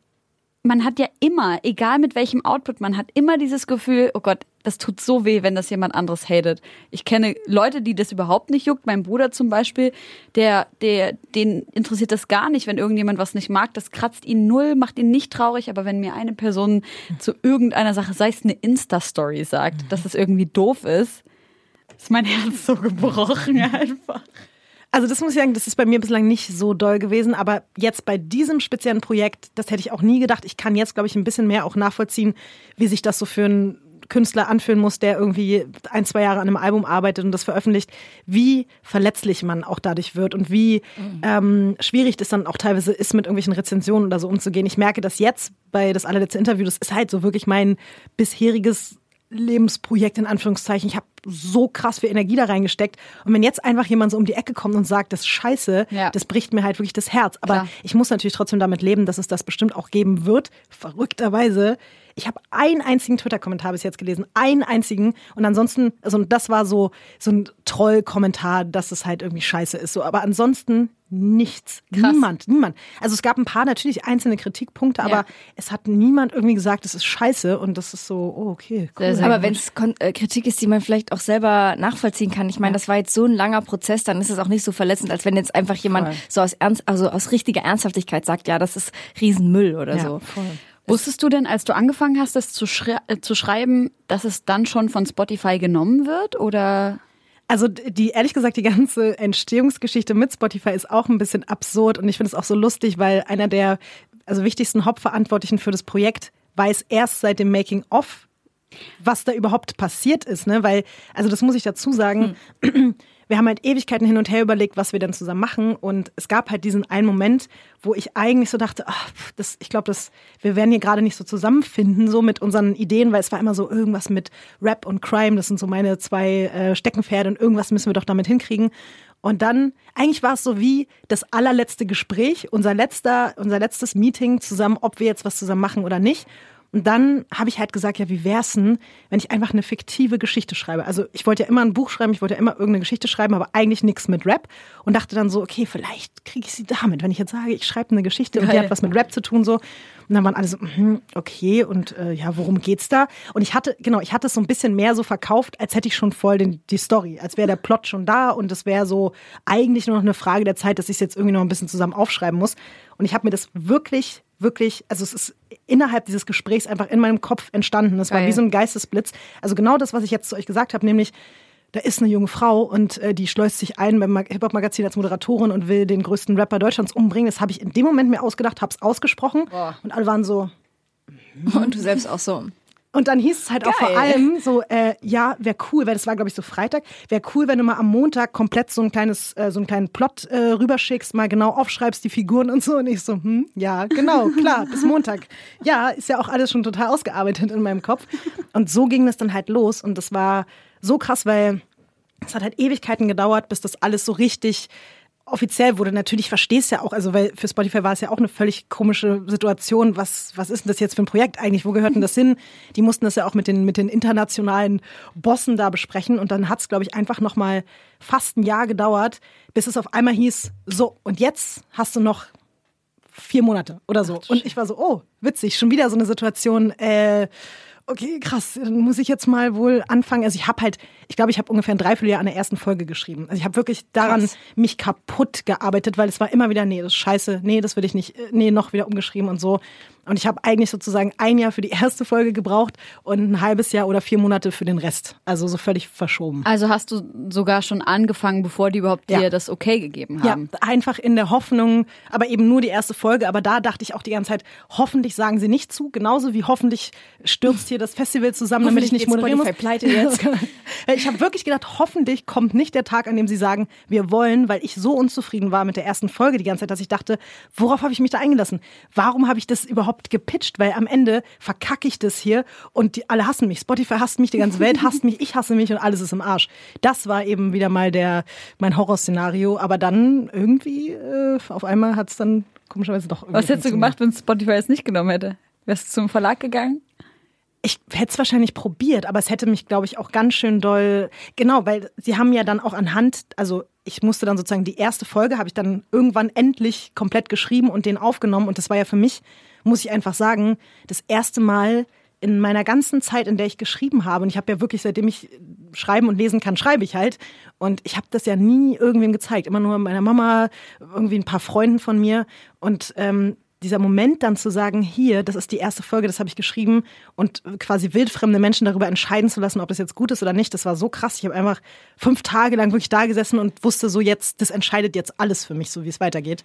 man hat ja immer, egal mit welchem Output, man hat immer dieses Gefühl, oh Gott, das tut so weh, wenn das jemand anderes hatet. Ich kenne Leute, die das überhaupt nicht juckt. Mein Bruder zum Beispiel, der, der, den interessiert das gar nicht, wenn irgendjemand was nicht mag. Das kratzt ihn null, macht ihn nicht traurig. Aber wenn mir eine Person zu irgendeiner Sache, sei es eine Insta-Story sagt, dass es irgendwie doof ist, ist mein Herz so gebrochen einfach. Also das muss ich sagen, das ist bei mir bislang nicht so doll gewesen, aber jetzt bei diesem speziellen Projekt, das hätte ich auch nie gedacht. Ich kann jetzt, glaube ich, ein bisschen mehr auch nachvollziehen, wie sich das so für einen Künstler anfühlen muss, der irgendwie ein, zwei Jahre an einem Album arbeitet und das veröffentlicht, wie verletzlich man auch dadurch wird und wie ähm, schwierig das dann auch teilweise ist, mit irgendwelchen Rezensionen oder so umzugehen. Ich merke das jetzt bei das allerletzte Interview, das ist halt so wirklich mein bisheriges Lebensprojekt in Anführungszeichen. Ich habe so krass viel Energie da reingesteckt. Und wenn jetzt einfach jemand so um die Ecke kommt und sagt, das ist scheiße, Ja. das bricht mir halt wirklich das Herz. Aber Klar. ich muss natürlich trotzdem damit leben, dass es das bestimmt auch geben wird. Verrückterweise. Ich habe einen einzigen Twitter-Kommentar bis jetzt gelesen. Einen einzigen. Und ansonsten, also und das war so, so ein Troll-Kommentar, dass es halt irgendwie scheiße ist. So, aber ansonsten nichts. Krass. Niemand, niemand. Also es gab ein paar natürlich einzelne Kritikpunkte, aber Ja. es hat niemand irgendwie gesagt, es ist scheiße. Und das ist so, oh, okay, cool. Sehr, sehr Aber wenn es äh, Kritik ist, die man vielleicht auch selber nachvollziehen kann, ich meine, das war jetzt so ein langer Prozess, dann ist es auch nicht so verletzend, als wenn jetzt einfach jemand Voll. so aus Ernst, also aus richtiger Ernsthaftigkeit sagt, ja, das ist Riesenmüll oder Ja, so. voll. Wusstest du denn, als du angefangen hast, das zu, schrei äh, zu schreiben, dass es dann schon von Spotify genommen wird? Oder Also die, ehrlich gesagt, die ganze Entstehungsgeschichte mit Spotify ist auch ein bisschen absurd und ich finde es auch so lustig, weil einer der also wichtigsten Hauptverantwortlichen für das Projekt weiß erst seit dem Making of, was da überhaupt passiert ist, ne? Weil, also das muss ich dazu sagen, wir haben halt Ewigkeiten hin und her überlegt, was wir denn zusammen machen. Und es gab halt diesen einen Moment, wo ich eigentlich so dachte, ach, das, ich glaube, wir werden hier gerade nicht so zusammenfinden, so mit unseren Ideen, weil es war immer so irgendwas mit Rap und Crime, das sind so meine zwei äh, Steckenpferde und irgendwas müssen wir doch damit hinkriegen. Und dann, eigentlich war es so wie das allerletzte Gespräch, unser letzter, unser letztes Meeting zusammen, ob wir jetzt was zusammen machen oder nicht. Und dann habe ich halt gesagt, ja, wie wär's denn, wenn ich einfach eine fiktive Geschichte schreibe? Also ich wollte ja immer ein Buch schreiben, ich wollte ja immer irgendeine Geschichte schreiben, aber eigentlich nichts mit Rap. Und dachte dann so, okay, vielleicht kriege ich sie damit, wenn ich jetzt sage, ich schreibe eine Geschichte und die Geil. hat was mit Rap zu tun so. Und dann waren alle so, mhm, okay, und äh, ja, worum geht's da? Und ich hatte, genau, ich hatte es so ein bisschen mehr so verkauft, als hätte ich schon voll den, die Story, als wäre der Plot schon da und es wäre so eigentlich nur noch eine Frage der Zeit, dass ich es jetzt irgendwie noch ein bisschen zusammen aufschreiben muss. Und ich habe mir das wirklich wirklich, also es ist innerhalb dieses Gesprächs einfach in meinem Kopf entstanden. Das war Geil. wie so ein Geistesblitz. Also genau das, was ich jetzt zu euch gesagt habe, nämlich da ist eine junge Frau und äh, die schleust sich ein beim Mag- Hip-Hop-Magazin als Moderatorin und will den größten Rapper Deutschlands umbringen. Das habe ich in dem Moment mir ausgedacht, habe es ausgesprochen und alle waren so, Und du selbst auch so. Und dann hieß es halt auch vor Geil. allem so, äh, ja, wäre cool, weil das war, glaube ich, so Freitag, wäre cool, wenn du mal am Montag komplett so ein kleines, äh, so einen kleinen Plot äh, rüberschickst, mal genau aufschreibst, die Figuren und so. Und ich so, hm, ja, genau, klar, bis Montag. Ja, ist ja auch alles schon total ausgearbeitet in meinem Kopf. Und so ging das dann halt los. Und das war so krass, weil es hat halt Ewigkeiten gedauert, bis das alles so richtig offiziell wurde. Natürlich verstehst ja auch, also weil für Spotify war es ja auch eine völlig komische Situation. Was, was ist denn das jetzt für ein Projekt eigentlich? Wo gehört denn das hin? Die mussten das ja auch mit den, mit den internationalen Bossen da besprechen. Und dann hat es, glaube ich, einfach nochmal fast ein Jahr gedauert, bis es auf einmal hieß, so, und jetzt hast du noch vier Monate oder so. Und ich war so, oh, witzig, schon wieder so eine Situation, äh, okay, krass, dann muss ich jetzt mal wohl anfangen. Also ich habe halt, ich glaube, ich habe ungefähr ein Dreivierteljahr an der ersten Folge geschrieben. Also ich habe wirklich daran Krass. mich kaputt gearbeitet, weil es war immer wieder, nee, das ist scheiße, nee, das will ich nicht, äh, nee, noch wieder umgeschrieben und so. Und ich habe eigentlich sozusagen ein Jahr für die erste Folge gebraucht und ein halbes Jahr oder vier Monate für den Rest. Also so völlig verschoben. Also hast du sogar schon angefangen, bevor die überhaupt Ja. dir das okay gegeben Ja, haben. einfach in der Hoffnung, aber eben nur die erste Folge. Aber da dachte ich auch die ganze Zeit, hoffentlich sagen sie nicht zu, genauso wie hoffentlich stürzt hier das Festival zusammen, damit ich nicht moderieren muss. Pleite jetzt. ich habe wirklich gedacht, hoffentlich kommt nicht der Tag, an dem sie sagen, wir wollen, weil ich so unzufrieden war mit der ersten Folge die ganze Zeit, dass ich dachte, worauf habe ich mich da eingelassen? Warum habe ich das überhaupt gepitcht? Weil am Ende verkacke ich das hier und die, alle hassen mich. Spotify hasst mich, die ganze Welt hasst mich, ich hasse mich und alles ist im Arsch. Das war eben wieder mal der mein Horrorszenario. Aber dann irgendwie äh, auf einmal hat es dann komischerweise doch. irgendwie Was hättest du gemacht, wenn Spotify es nicht genommen hätte? Wärst du zum Verlag gegangen? Ich hätte es wahrscheinlich probiert, aber es hätte mich, glaube ich, auch ganz schön doll. Genau, weil sie haben ja dann auch anhand, also ich musste dann sozusagen die erste Folge, habe ich dann irgendwann endlich komplett geschrieben und den aufgenommen. Und das war ja für mich, muss ich einfach sagen, das erste Mal in meiner ganzen Zeit, in der ich geschrieben habe, und ich habe ja wirklich, seitdem ich schreiben und lesen kann, schreibe ich halt. Und ich habe das ja nie irgendwem gezeigt. Immer nur meiner Mama, irgendwie ein paar Freunden von mir. Und ähm, dieser Moment dann zu sagen, hier, das ist die erste Folge, das habe ich geschrieben und quasi wildfremde Menschen darüber entscheiden zu lassen, ob das jetzt gut ist oder nicht, das war so krass. Ich habe einfach fünf Tage lang wirklich da gesessen und wusste so jetzt, das entscheidet jetzt alles für mich, so wie es weitergeht.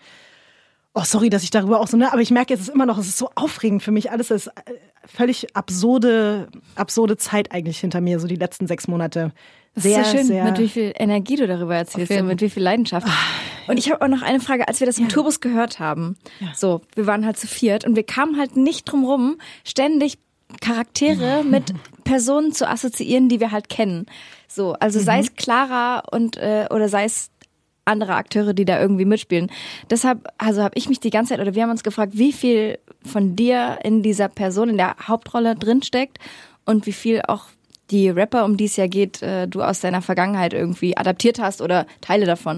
Oh, sorry, dass ich darüber auch so, ne, aber ich merke, es ist immer noch, es ist so aufregend für mich. Alles ist äh, völlig absurde, absurde Zeit eigentlich hinter mir, so die letzten sechs Monate. Das Sehr, ist so schön, sehr. mit wie viel Energie du darüber erzählst und mit wie viel Leidenschaft. Und ich habe auch noch eine Frage, als wir das im Turbus gehört haben. So, wir waren halt zu viert und wir kamen halt nicht drum rum, ständig Charaktere mit Personen zu assoziieren, die wir halt kennen. So, also sei es Clara und äh, oder sei es andere Akteure, die da irgendwie mitspielen. Deshalb, also habe ich mich die ganze Zeit oder wir haben uns gefragt, wie viel von dir in dieser Person, in der Hauptrolle drinsteckt und wie viel auch die Rapper, um die es ja geht, äh, du aus deiner Vergangenheit irgendwie adaptiert hast oder Teile davon.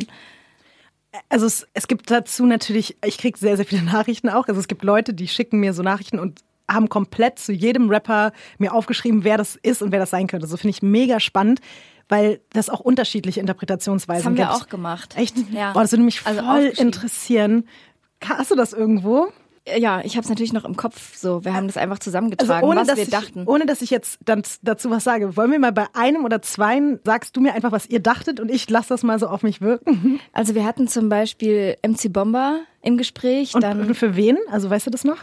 Also es, es gibt dazu natürlich, ich kriege sehr, sehr viele Nachrichten auch. Also es gibt Leute, die schicken mir so Nachrichten und haben komplett zu jedem Rapper mir aufgeschrieben, wer das ist und wer das sein könnte. So finde ich mega spannend, weil das auch unterschiedliche Interpretationsweisen Das haben wir gibt. auch gemacht. Echt? Ja. Boah, das würde mich Also voll aufgeschrieben. interessieren. Hast du das irgendwo? Ja, ich habe es natürlich noch im Kopf. So, wir haben das einfach Also zusammengetragen, ohne, was wir ich, dachten. ohne dass ich jetzt dann dazu was sage, wollen wir mal bei einem oder zweien, sagst du mir einfach, was ihr dachtet und ich lasse das mal so auf mich wirken. Also wir hatten zum Beispiel MC Bomber im Gespräch. Und dann, für wen? Also weißt du das noch?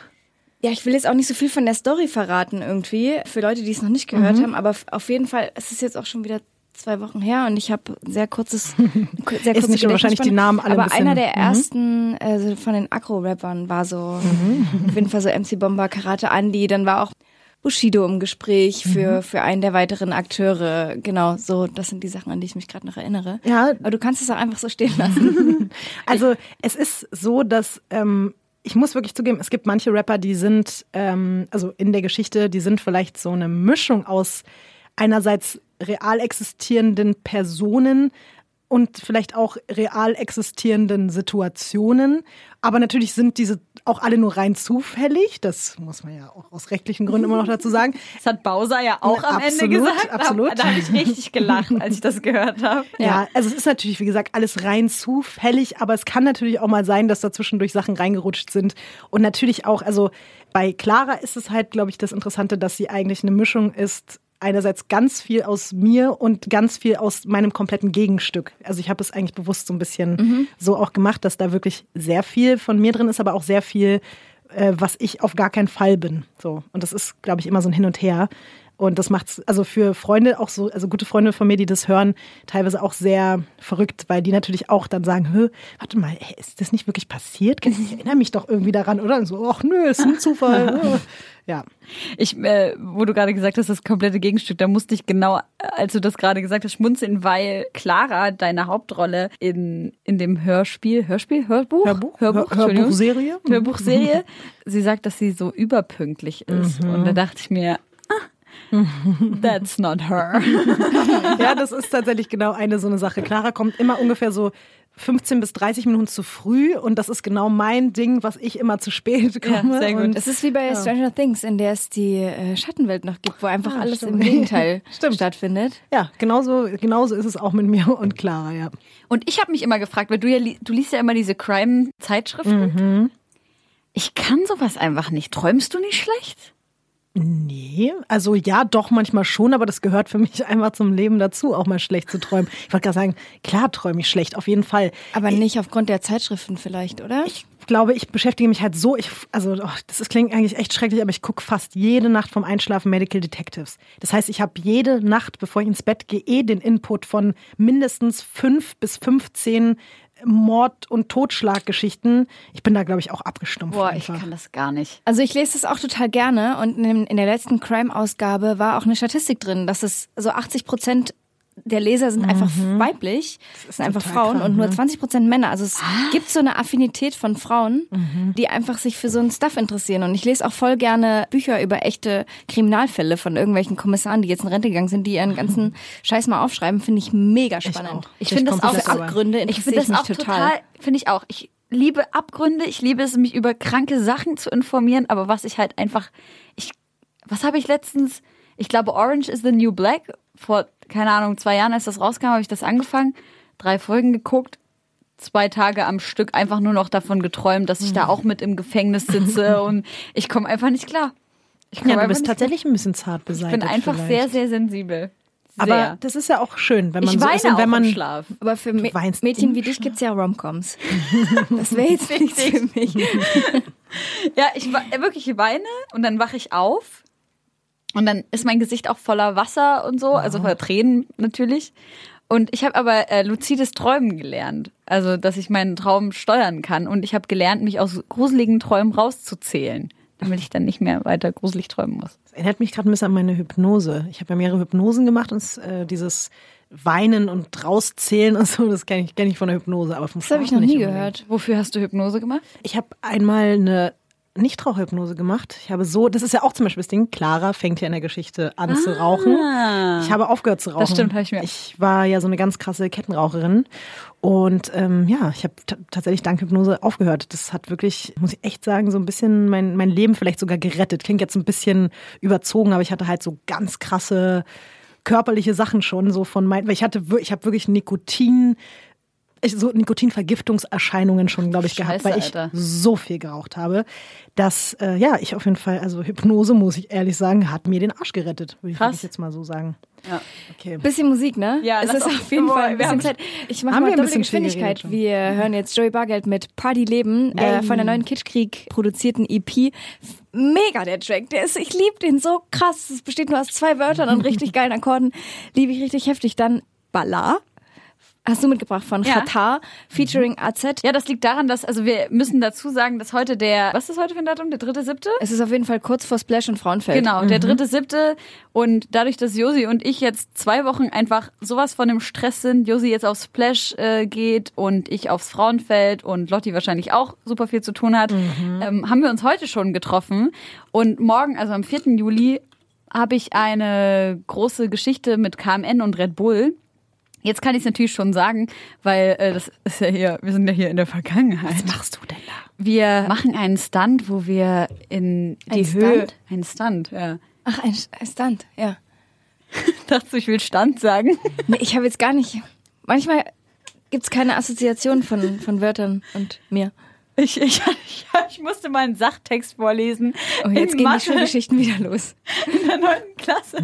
ja, ich will jetzt auch nicht so viel von der Story verraten irgendwie, für Leute, die es noch nicht gehört Mhm. haben, aber auf jeden Fall, es ist jetzt auch schon wieder zwei Wochen her und ich habe sehr kurzes, sehr kurze nicht wahrscheinlich die. Namen alle ein Aber bisschen- einer der Mhm. ersten also von den Agro-Rappern war so, auf jeden Fall so MC Bomber, Karate Andy, dann war auch Bushido im Gespräch für, Mhm. für einen der weiteren Akteure. Genau, so, das sind die Sachen, an die ich mich gerade noch erinnere. Ja. Aber du kannst es auch einfach so stehen lassen. Also es ist so, dass ähm, ich muss wirklich zugeben, es gibt manche Rapper, die sind, ähm, also in der Geschichte, die sind vielleicht so eine Mischung aus einerseits real existierenden Personen und vielleicht auch real existierenden Situationen. Aber natürlich sind diese auch alle nur rein zufällig. Das muss man ja auch aus rechtlichen Gründen immer noch dazu sagen. Das hat Bowser ja auch am Absolut, Ende gesagt. absolut. Da, da habe ich richtig gelacht, als ich das gehört habe. Ja. also es ist natürlich, wie gesagt, alles rein zufällig, aber es kann natürlich auch mal sein, dass da zwischendurch Sachen reingerutscht sind. Und natürlich auch, also bei Clara ist es halt, glaube ich, das Interessante, dass sie eigentlich eine Mischung ist einerseits ganz viel aus mir und ganz viel aus meinem kompletten Gegenstück. Also ich habe es eigentlich bewusst so ein bisschen so auch gemacht, dass da wirklich sehr viel von mir drin ist, aber auch sehr viel, äh, was ich auf gar keinen Fall bin. So und das ist, glaube ich, immer so ein Hin und Her. Und das macht's also für Freunde auch so, also gute Freunde von mir, die das hören, teilweise auch sehr verrückt, weil die natürlich auch dann sagen, Hö, warte mal, ist das nicht wirklich passiert? Ich erinnere mich doch irgendwie daran, oder? Und so, ach nö, ist ein Zufall. ja. Ich, äh, wo du gerade gesagt hast, das komplette Gegenstück, da musste ich genau, äh, als du das gerade gesagt hast, schmunzeln, weil Clara, deine Hauptrolle in, in dem Hörspiel, Hörspiel, Hörbuch? Hörbuch? Hörbuch, Hör-. Hörbuchserie? Hörbuchserie. sie sagt, dass sie so überpünktlich ist. Und da dachte ich mir, ah, that's not her. Ja, das ist tatsächlich genau eine so eine Sache. Clara kommt immer ungefähr so 15 bis 30 Minuten zu früh und das ist genau mein Ding, was ich immer zu spät komme. sehr gut. Und Es ist wie bei Stranger Things, in der es die äh, Schattenwelt noch gibt, wo einfach Ah, alles stimmt. im Gegenteil Stimmt. stattfindet. ja, genauso, genauso ist es auch mit mir und Clara, ja. Und ich habe mich immer gefragt, weil du ja, li- du liest ja immer diese Crime-Zeitschriften. Ich kann sowas einfach nicht. Träumst du nicht schlecht? Nee, also ja, doch manchmal schon, aber das gehört für mich einfach zum Leben dazu, auch mal schlecht zu träumen. Ich wollte gerade sagen, klar träume ich schlecht, auf jeden Fall. Aber nicht aufgrund der Zeitschriften vielleicht, oder? Ich glaube, ich beschäftige mich halt so, ich, also oh, das ist, klingt eigentlich echt schrecklich, aber ich gucke fast jede Nacht vom Einschlafen Medical Detectives. Das heißt, ich habe jede Nacht, bevor ich ins Bett gehe, eh den Input von mindestens fünf bis 15 Mord- und Totschlaggeschichten. Ich bin da, glaube ich, auch abgestumpft. Boah, ich einfach. kann das gar nicht. Also ich lese das auch total gerne und in, in der letzten Crime-Ausgabe war auch eine Statistik drin, dass es so 80 Prozent der Leser sind einfach weiblich, das sind einfach total Frauen krank, und nur ne? 20 Prozent Männer. Also es gibt so eine Affinität von Frauen, Mhm. die einfach sich für so ein Stuff interessieren. Und ich lese auch voll gerne Bücher über echte Kriminalfälle von irgendwelchen Kommissaren, die jetzt in Rente gegangen sind, die ihren ganzen Scheiß mal aufschreiben. Finde ich mega spannend. auch. Ich Ich finde das auch für. Abgründe Ich interessiere finde das mich auch total, finde ich auch. Ich liebe Abgründe, ich liebe es, mich über kranke Sachen zu informieren, aber was ich halt einfach, ich, was habe ich letztens, ich glaube Orange is the New Black, vor, keine Ahnung, zwei Jahren, als das rauskam, habe ich das angefangen, drei Folgen geguckt, zwei Tage am Stück einfach nur noch davon geträumt, dass ich da auch mit im Gefängnis sitze und ich komme einfach nicht klar. Ich Ja, du bist tatsächlich ein bisschen zart beseitigt. Ich bin einfach vielleicht. sehr, sehr sensibel. Sehr. Aber das ist ja auch schön, wenn man ich so weine ist und auch wenn man im Schlaf. Aber für weinst Mädchen im wie dich gibt's ja Romcoms. Das wäre jetzt nichts für mich. Ja, ich wirklich weine und dann wache ich auf und dann ist mein Gesicht auch voller Wasser und so, also voller Tränen natürlich. Und ich habe aber äh, luzides Träumen gelernt, also dass ich meinen Traum steuern kann und ich habe gelernt, mich aus gruseligen Träumen rauszuzählen, damit ich dann nicht mehr weiter gruselig träumen muss. Das erinnert mich gerade ein bisschen an meine Hypnose. Ich habe ja mehrere Hypnosen gemacht und äh, dieses Weinen und rauszählen und so, das nicht unbedingt. gehört. Wofür hast du Hypnose gemacht? Ich habe so, das ist ja auch zum Beispiel das Ding, Clara fängt ja in der Geschichte an zu rauchen. Ich habe aufgehört zu rauchen. Das stimmt, habe ich mir- Ich war ja so eine ganz krasse Kettenraucherin. Und ähm, ja, ich habe tatsächlich dank Hypnose aufgehört. Das hat wirklich, muss ich echt sagen, so ein bisschen mein, mein Leben vielleicht sogar gerettet. Klingt jetzt ein bisschen überzogen, aber ich hatte halt so ganz krasse körperliche Sachen schon so von mein, weil ich hatte, ich habe wirklich Nikotin, so Nikotinvergiftungserscheinungen schon, glaube ich, gehabt, Scheiße, weil ich Alter. so viel geraucht habe, dass äh, ja ich auf jeden Fall, also Hypnose muss ich ehrlich sagen, hat mir den Arsch gerettet, würde ich, ich jetzt mal so sagen. Ja. Okay. Bisschen Musik, ne? Ja, es ist auf- jeden Fall ein wir bisschen haben- Zeit. Ich mache mal doppelte Geschwindigkeit. Wir hören jetzt Joey Bargeld mit Party Leben äh, von der neuen Kitschkrieg produzierten EP. Mega der Track, der ist, ich liebe den so krass. Es besteht nur aus zwei Wörtern und richtig geilen Akkorden. Liebe ich richtig heftig. Dann Bala. Hast du mitgebracht von Ja. Qatar featuring AZ. Ja, das liegt daran, dass, also wir müssen dazu sagen, dass heute der, was ist heute für ein Datum? Der dritte, siebte? Es ist auf jeden Fall kurz vor Splash und Frauenfeld. Genau, der dritte, siebte. Und dadurch, dass Josi und ich jetzt zwei Wochen einfach sowas von dem Stress sind, Josi jetzt aufs Splash äh, geht und ich aufs Frauenfeld und Lotti wahrscheinlich auch super viel zu tun hat, ähm, haben wir uns heute schon getroffen. Und morgen, also am 4. Juli, habe ich eine große Geschichte mit KMN und Red Bull. Jetzt kann ich es natürlich schon sagen, weil äh, das ist ja hier, wir sind ja hier in der Vergangenheit. Was machst du denn da? Wir machen einen Stunt, wo wir in die Ein Höhe. Stunt? Ein Stunt, ja. Ach, ein, ein Stunt, ja. Dachte du, ich will Stand sagen. Nee, ich habe jetzt gar nicht. Manchmal gibt's keine Assoziation von, von Wörtern und mir. Ich, ich, ich, musste mal einen Sachtext vorlesen. Oh, jetzt gehen die Mathe Schulgeschichten wieder los. in der neunten Klasse.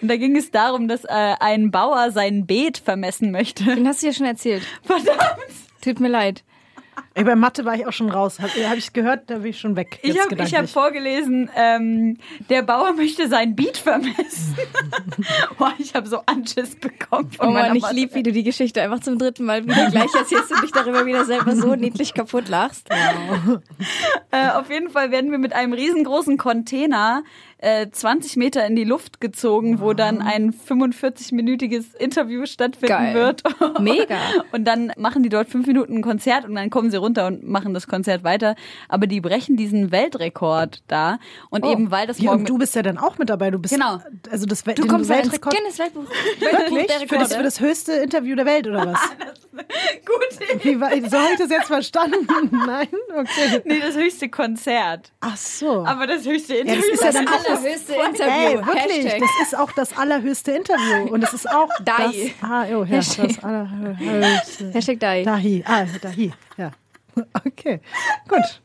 Und da ging es darum, dass äh, ein Bauer sein Beet vermessen möchte. Den hast du ja schon erzählt. Verdammt! Tut mir leid. Ey, bei Mathe war ich auch schon raus. Habe hab ich gehört, da bin ich schon weg. Ich habe hab vorgelesen, ähm, der Bauer möchte sein Beet vermessen. Boah, ich habe so Anschiss bekommen von Oh Mann, ich Mathe. lieb, wie du die Geschichte einfach zum dritten Mal wieder gleich erzählst und dich darüber wieder selber so niedlich kaputt lachst. Äh, auf jeden Fall werden wir mit einem riesengroßen Container äh, 20 Meter in die Luft gezogen, wo dann ein 45-minütiges Interview stattfinden Geil. wird. Mega. Und dann machen die dort fünf Minuten ein Konzert und dann kommen sie runter und machen das Konzert weiter. Aber die brechen diesen Weltrekord da. Und eben weil das Ja, morgen und du bist ja dann auch mit dabei. Du bist Genau. Also das Du kommst ja ins Weltrekord. Guinness Weltbuch. Wirklich? Für das, für das höchste Interview der Welt oder was? gut. Wie war, so habe ich das jetzt verstanden? Nein? Okay. Nee, das höchste Konzert. Ach so. Aber das höchste ja, das Interview. ist ja dann auch das, allerhöchste Ey, Interview. wirklich, Hashtag. das ist auch das allerhöchste Interview. Und es ist auch das, Dai. ah, oh, ja, das allerhöchste. Hashtag Dai. Dahi, ah, Dahi, ja. Okay, gut.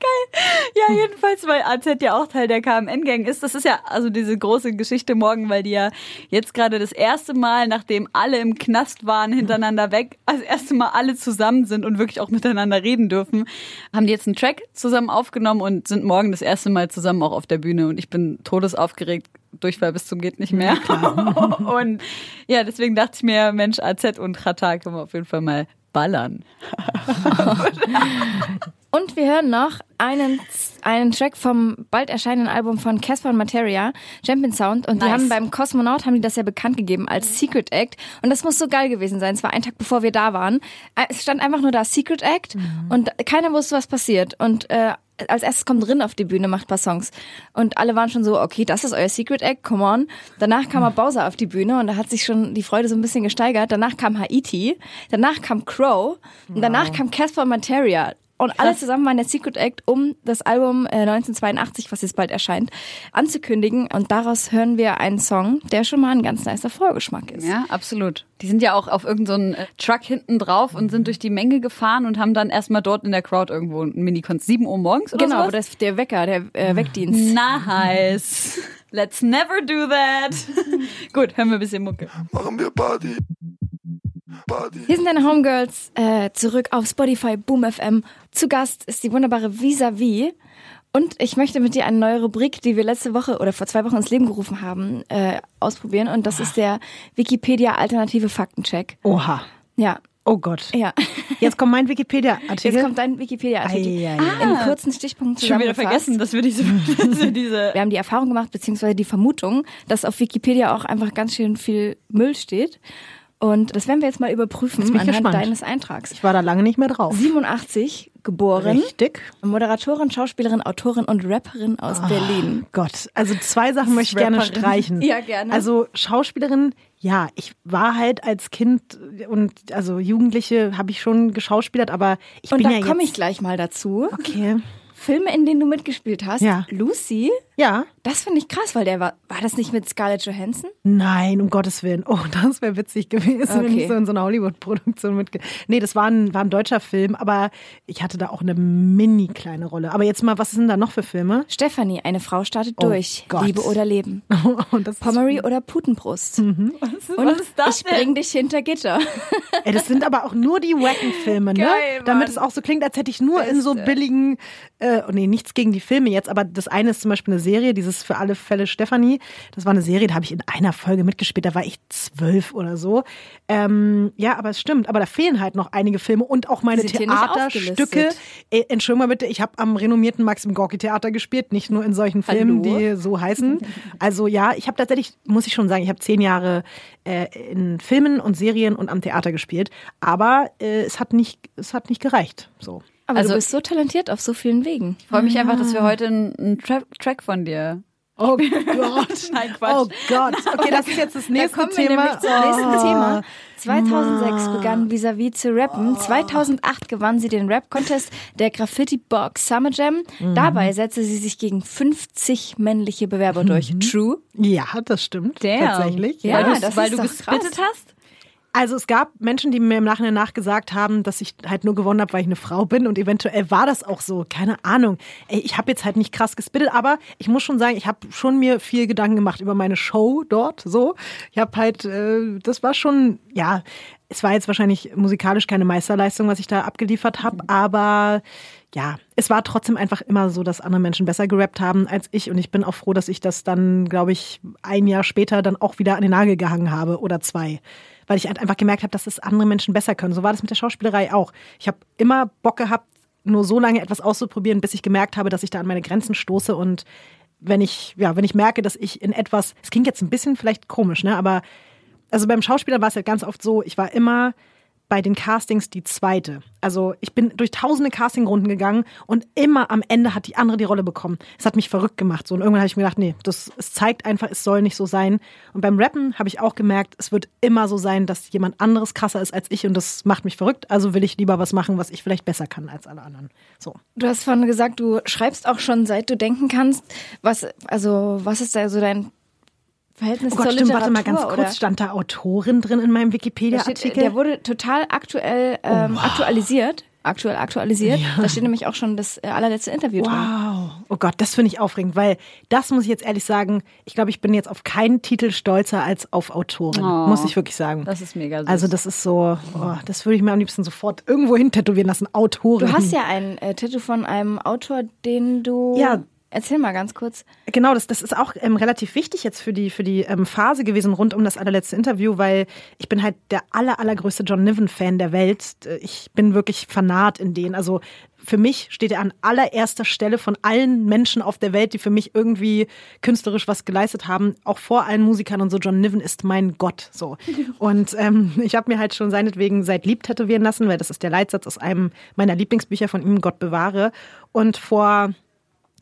Ja, jedenfalls, weil AZ ja auch Teil der KMN-Gang ist. Das ist ja also diese große Geschichte morgen, weil die ja jetzt gerade das erste Mal, nachdem alle im Knast waren, hintereinander weg, das erste Mal alle zusammen sind und wirklich auch miteinander reden dürfen, haben die jetzt einen Track zusammen aufgenommen und sind morgen das erste Mal zusammen auch auf der Bühne. Und ich bin todesaufgeregt. Durchfall bis zum geht nicht mehr. und ja, deswegen dachte ich mir, Mensch, AZ und Chata können wir auf jeden Fall mal ballern. Und wir hören noch einen, einen Track vom bald erscheinenden Album von Casper und Materia, Champion Sound. Und die Nice. haben beim Kosmonaut haben die das ja bekannt gegeben als Secret Act. Und das muss so geil gewesen sein. Es war ein Tag bevor wir da waren. Äh, Es stand einfach nur da Secret Act und keiner wusste, was passiert. Und äh, als erstes kommt Rin auf die Bühne, macht ein paar Songs. Und alle waren schon so, okay, das ist euer Secret Act, come on. Danach kam mal Bowser auf die Bühne und da hat sich schon die Freude so ein bisschen gesteigert. Danach kam Haiti, danach kam Crow und danach kam Casper Materia. Und alle zusammen waren der Secret Act, um das Album äh, 1982, was jetzt bald erscheint, anzukündigen. Und daraus hören wir einen Song, der schon mal ein ganz nicer Vorgeschmack ist. Ja, absolut. Die sind ja auch auf irgendeinen so einen, äh, Truck hinten drauf und sind durch die Menge gefahren und haben dann erstmal dort in der Crowd irgendwo ein Mini-Konzert. 7 Uhr morgens oder Genau, sowas? das der Wecker, der äh, Weckdienst. Nice. Let's never do that. Gut, hören wir ein bisschen Mucke. machen wir Party. Hier sind deine Homegirls äh, zurück auf Spotify Boom FM. Zu Gast ist die wunderbare Vis-a-vis. Und ich möchte mit dir eine neue Rubrik, die wir letzte Woche oder vor zwei Wochen ins Leben gerufen haben, äh, ausprobieren. Und das ist der Wikipedia Alternative Faktencheck. Oha. Ja, Oh Gott. ja. Jetzt kommt mein Wikipedia-Artikel. Jetzt kommt dein Wikipedia-Artikel. Ei. In kurzen Stichpunkten Schon wieder vergessen, dass wir diese, dass wir diese Wir haben die Erfahrung gemacht, beziehungsweise die Vermutung, dass auf Wikipedia auch einfach ganz schön viel Müll steht. Und das werden wir jetzt mal überprüfen anhand gespannt. deines Eintrags. Ich war da lange nicht mehr drauf. 87 geboren, Richtig. Moderatorin, Schauspielerin, Autorin und Rapperin aus Berlin. Gott, also zwei Sachen möchte ich gerne Rapperin. streichen. Ja, gerne. Also Schauspielerin, ja, ich war halt als Kind und also Jugendliche habe ich schon geschauspielert, aber ich Und bin da ja komme ich gleich mal dazu. Okay. Filme, in denen du mitgespielt hast. Ja. Lucy, Ja. das finde ich krass, weil der war, war das nicht mit Scarlett Johansson? Nein, um Gottes Willen. Oh, das wäre witzig gewesen, wenn Okay. ich so in so einer Hollywood-Produktion mitge... Nee, das war ein, war ein deutscher Film, aber ich hatte da auch eine mini kleine Rolle. Aber jetzt mal, was sind da noch für Filme? Stephanie, eine Frau startet Oh durch. Gott. Liebe oder Leben. Und das Pommery oder Putenbrust. Mhm. Und was ist das ich bring dich hinter Gitter. Ey, das sind aber auch nur die wacken Filme, ne? Geil, Damit es auch so klingt, als hätte ich nur in so billigen, äh, oh nee, nichts gegen die Filme jetzt, aber das eine ist zum Beispiel eine Serie, dieses für alle Fälle Stefanie. Das war eine Serie, da habe ich in einer Folge mitgespielt, da war ich zwölf oder so. Ähm, ja, aber es stimmt, aber da fehlen halt noch einige Filme und auch meine Theaterstücke. Äh, Entschuldigung mal bitte, ich habe am renommierten Maxim Gorki Theater gespielt, nicht nur in solchen Filmen, Hallo? die so heißen. Also ja, ich habe tatsächlich, muss ich schon sagen, ich habe zehn Jahre äh, in Filmen und Serien und am Theater gespielt, aber äh, es hat nicht, es hat nicht gereicht. So. Aber Also- du bist so talentiert auf so vielen Wegen. Ich freue mich einfach, dass wir heute einen, Tra Track von dir Oh Gott. Nein, Quatsch. Oh Gott. Okay, das ist jetzt das Da nächste kommen wir Thema. nämlich zum nächsten Oh. Thema. 2006 begann Visavi zu rappen. 2008 gewann sie den Rap-Contest der Graffiti Box Summer Jam. Mhm. Dabei setzte sie sich gegen 50 männliche Bewerber durch. True? Ja, das stimmt. Damn. Tatsächlich. Ja, weil du, das weil ist du doch gespittet krass. hast? Also es gab Menschen, die mir im Nachhinein nachgesagt haben, dass ich halt nur gewonnen habe, weil ich eine Frau bin und eventuell war das auch so. Keine Ahnung. Ey, ich habe jetzt halt nicht krass gespittet, aber ich muss schon sagen, ich habe schon mir viel Gedanken gemacht über meine Show dort. So, ich habe halt, äh, das war schon, ja, es war jetzt wahrscheinlich musikalisch keine Meisterleistung, was ich da abgeliefert habe, aber ja, es war trotzdem einfach immer so, dass andere Menschen besser gerappt haben als ich und ich bin auch froh, dass ich das dann, glaube ich, ein Jahr später dann auch wieder an den Nagel gehangen habe oder zwei weil ich halt einfach gemerkt habe, dass es andere Menschen besser können. So war das mit der Schauspielerei auch. Ich habe immer Bock gehabt, nur so lange etwas auszuprobieren, bis ich gemerkt habe, dass ich da an meine Grenzen stoße und wenn ich, ja, wenn ich merke, dass ich in etwas, es klingt jetzt ein bisschen vielleicht komisch, ne, aber also beim Schauspieler war es halt ganz oft so, ich war immer bei den Castings die zweite. Also ich bin durch tausende Castingrunden gegangen und immer am Ende hat die andere die Rolle bekommen. Es hat mich verrückt gemacht. So. Und irgendwann habe ich mir gedacht, nee, das es zeigt einfach, es soll nicht so sein. Und beim Rappen habe ich auch gemerkt, es wird immer so sein, dass jemand anderes krasser ist als ich und das macht mich verrückt. Also will ich lieber was machen, was ich vielleicht besser kann als alle anderen. So. Du hast vorhin gesagt, du schreibst auch schon seit du denken kannst. Was, also, was ist da so dein Verhältnis Oh Gott, zur stimmt, Literatur? warte mal ganz oder? kurz. Stand da Autorin drin in meinem Wikipedia-Artikel? der wurde total aktuell ähm, aktualisiert. Aktuell aktualisiert. Da steht nämlich auch schon das äh, allerletzte Interview drin. Wow. Oh Gott, das finde ich aufregend, weil das muss ich jetzt ehrlich sagen, ich glaube, ich bin jetzt auf keinen Titel stolzer als auf Autorin, Oh, muss ich wirklich sagen. Das ist mega süß. also das ist so, oh, das würde ich mir am liebsten sofort irgendwo hin tätowieren lassen, Autorin. Du hast ja ein äh, Tattoo von einem Autor, den du. Ja. Erzähl mal ganz kurz. Genau, das, das ist auch ähm, relativ wichtig jetzt für die, für die ähm, Phase gewesen rund um das allerletzte Interview, weil ich bin halt der aller, allergrößte John Niven-Fan der Welt. Äh, Ich bin wirklich Fanat in denen. Also für mich steht er an allererster Stelle von allen Menschen auf der Welt, die für mich irgendwie künstlerisch was geleistet haben, auch vor allen Musikern und so. John Niven ist mein Gott. So. Und ähm, ich habe mir halt schon seinetwegen seit Lieb tätowieren lassen, weil das ist der Leitsatz aus einem meiner Lieblingsbücher von ihm, Gott bewahre. Und vor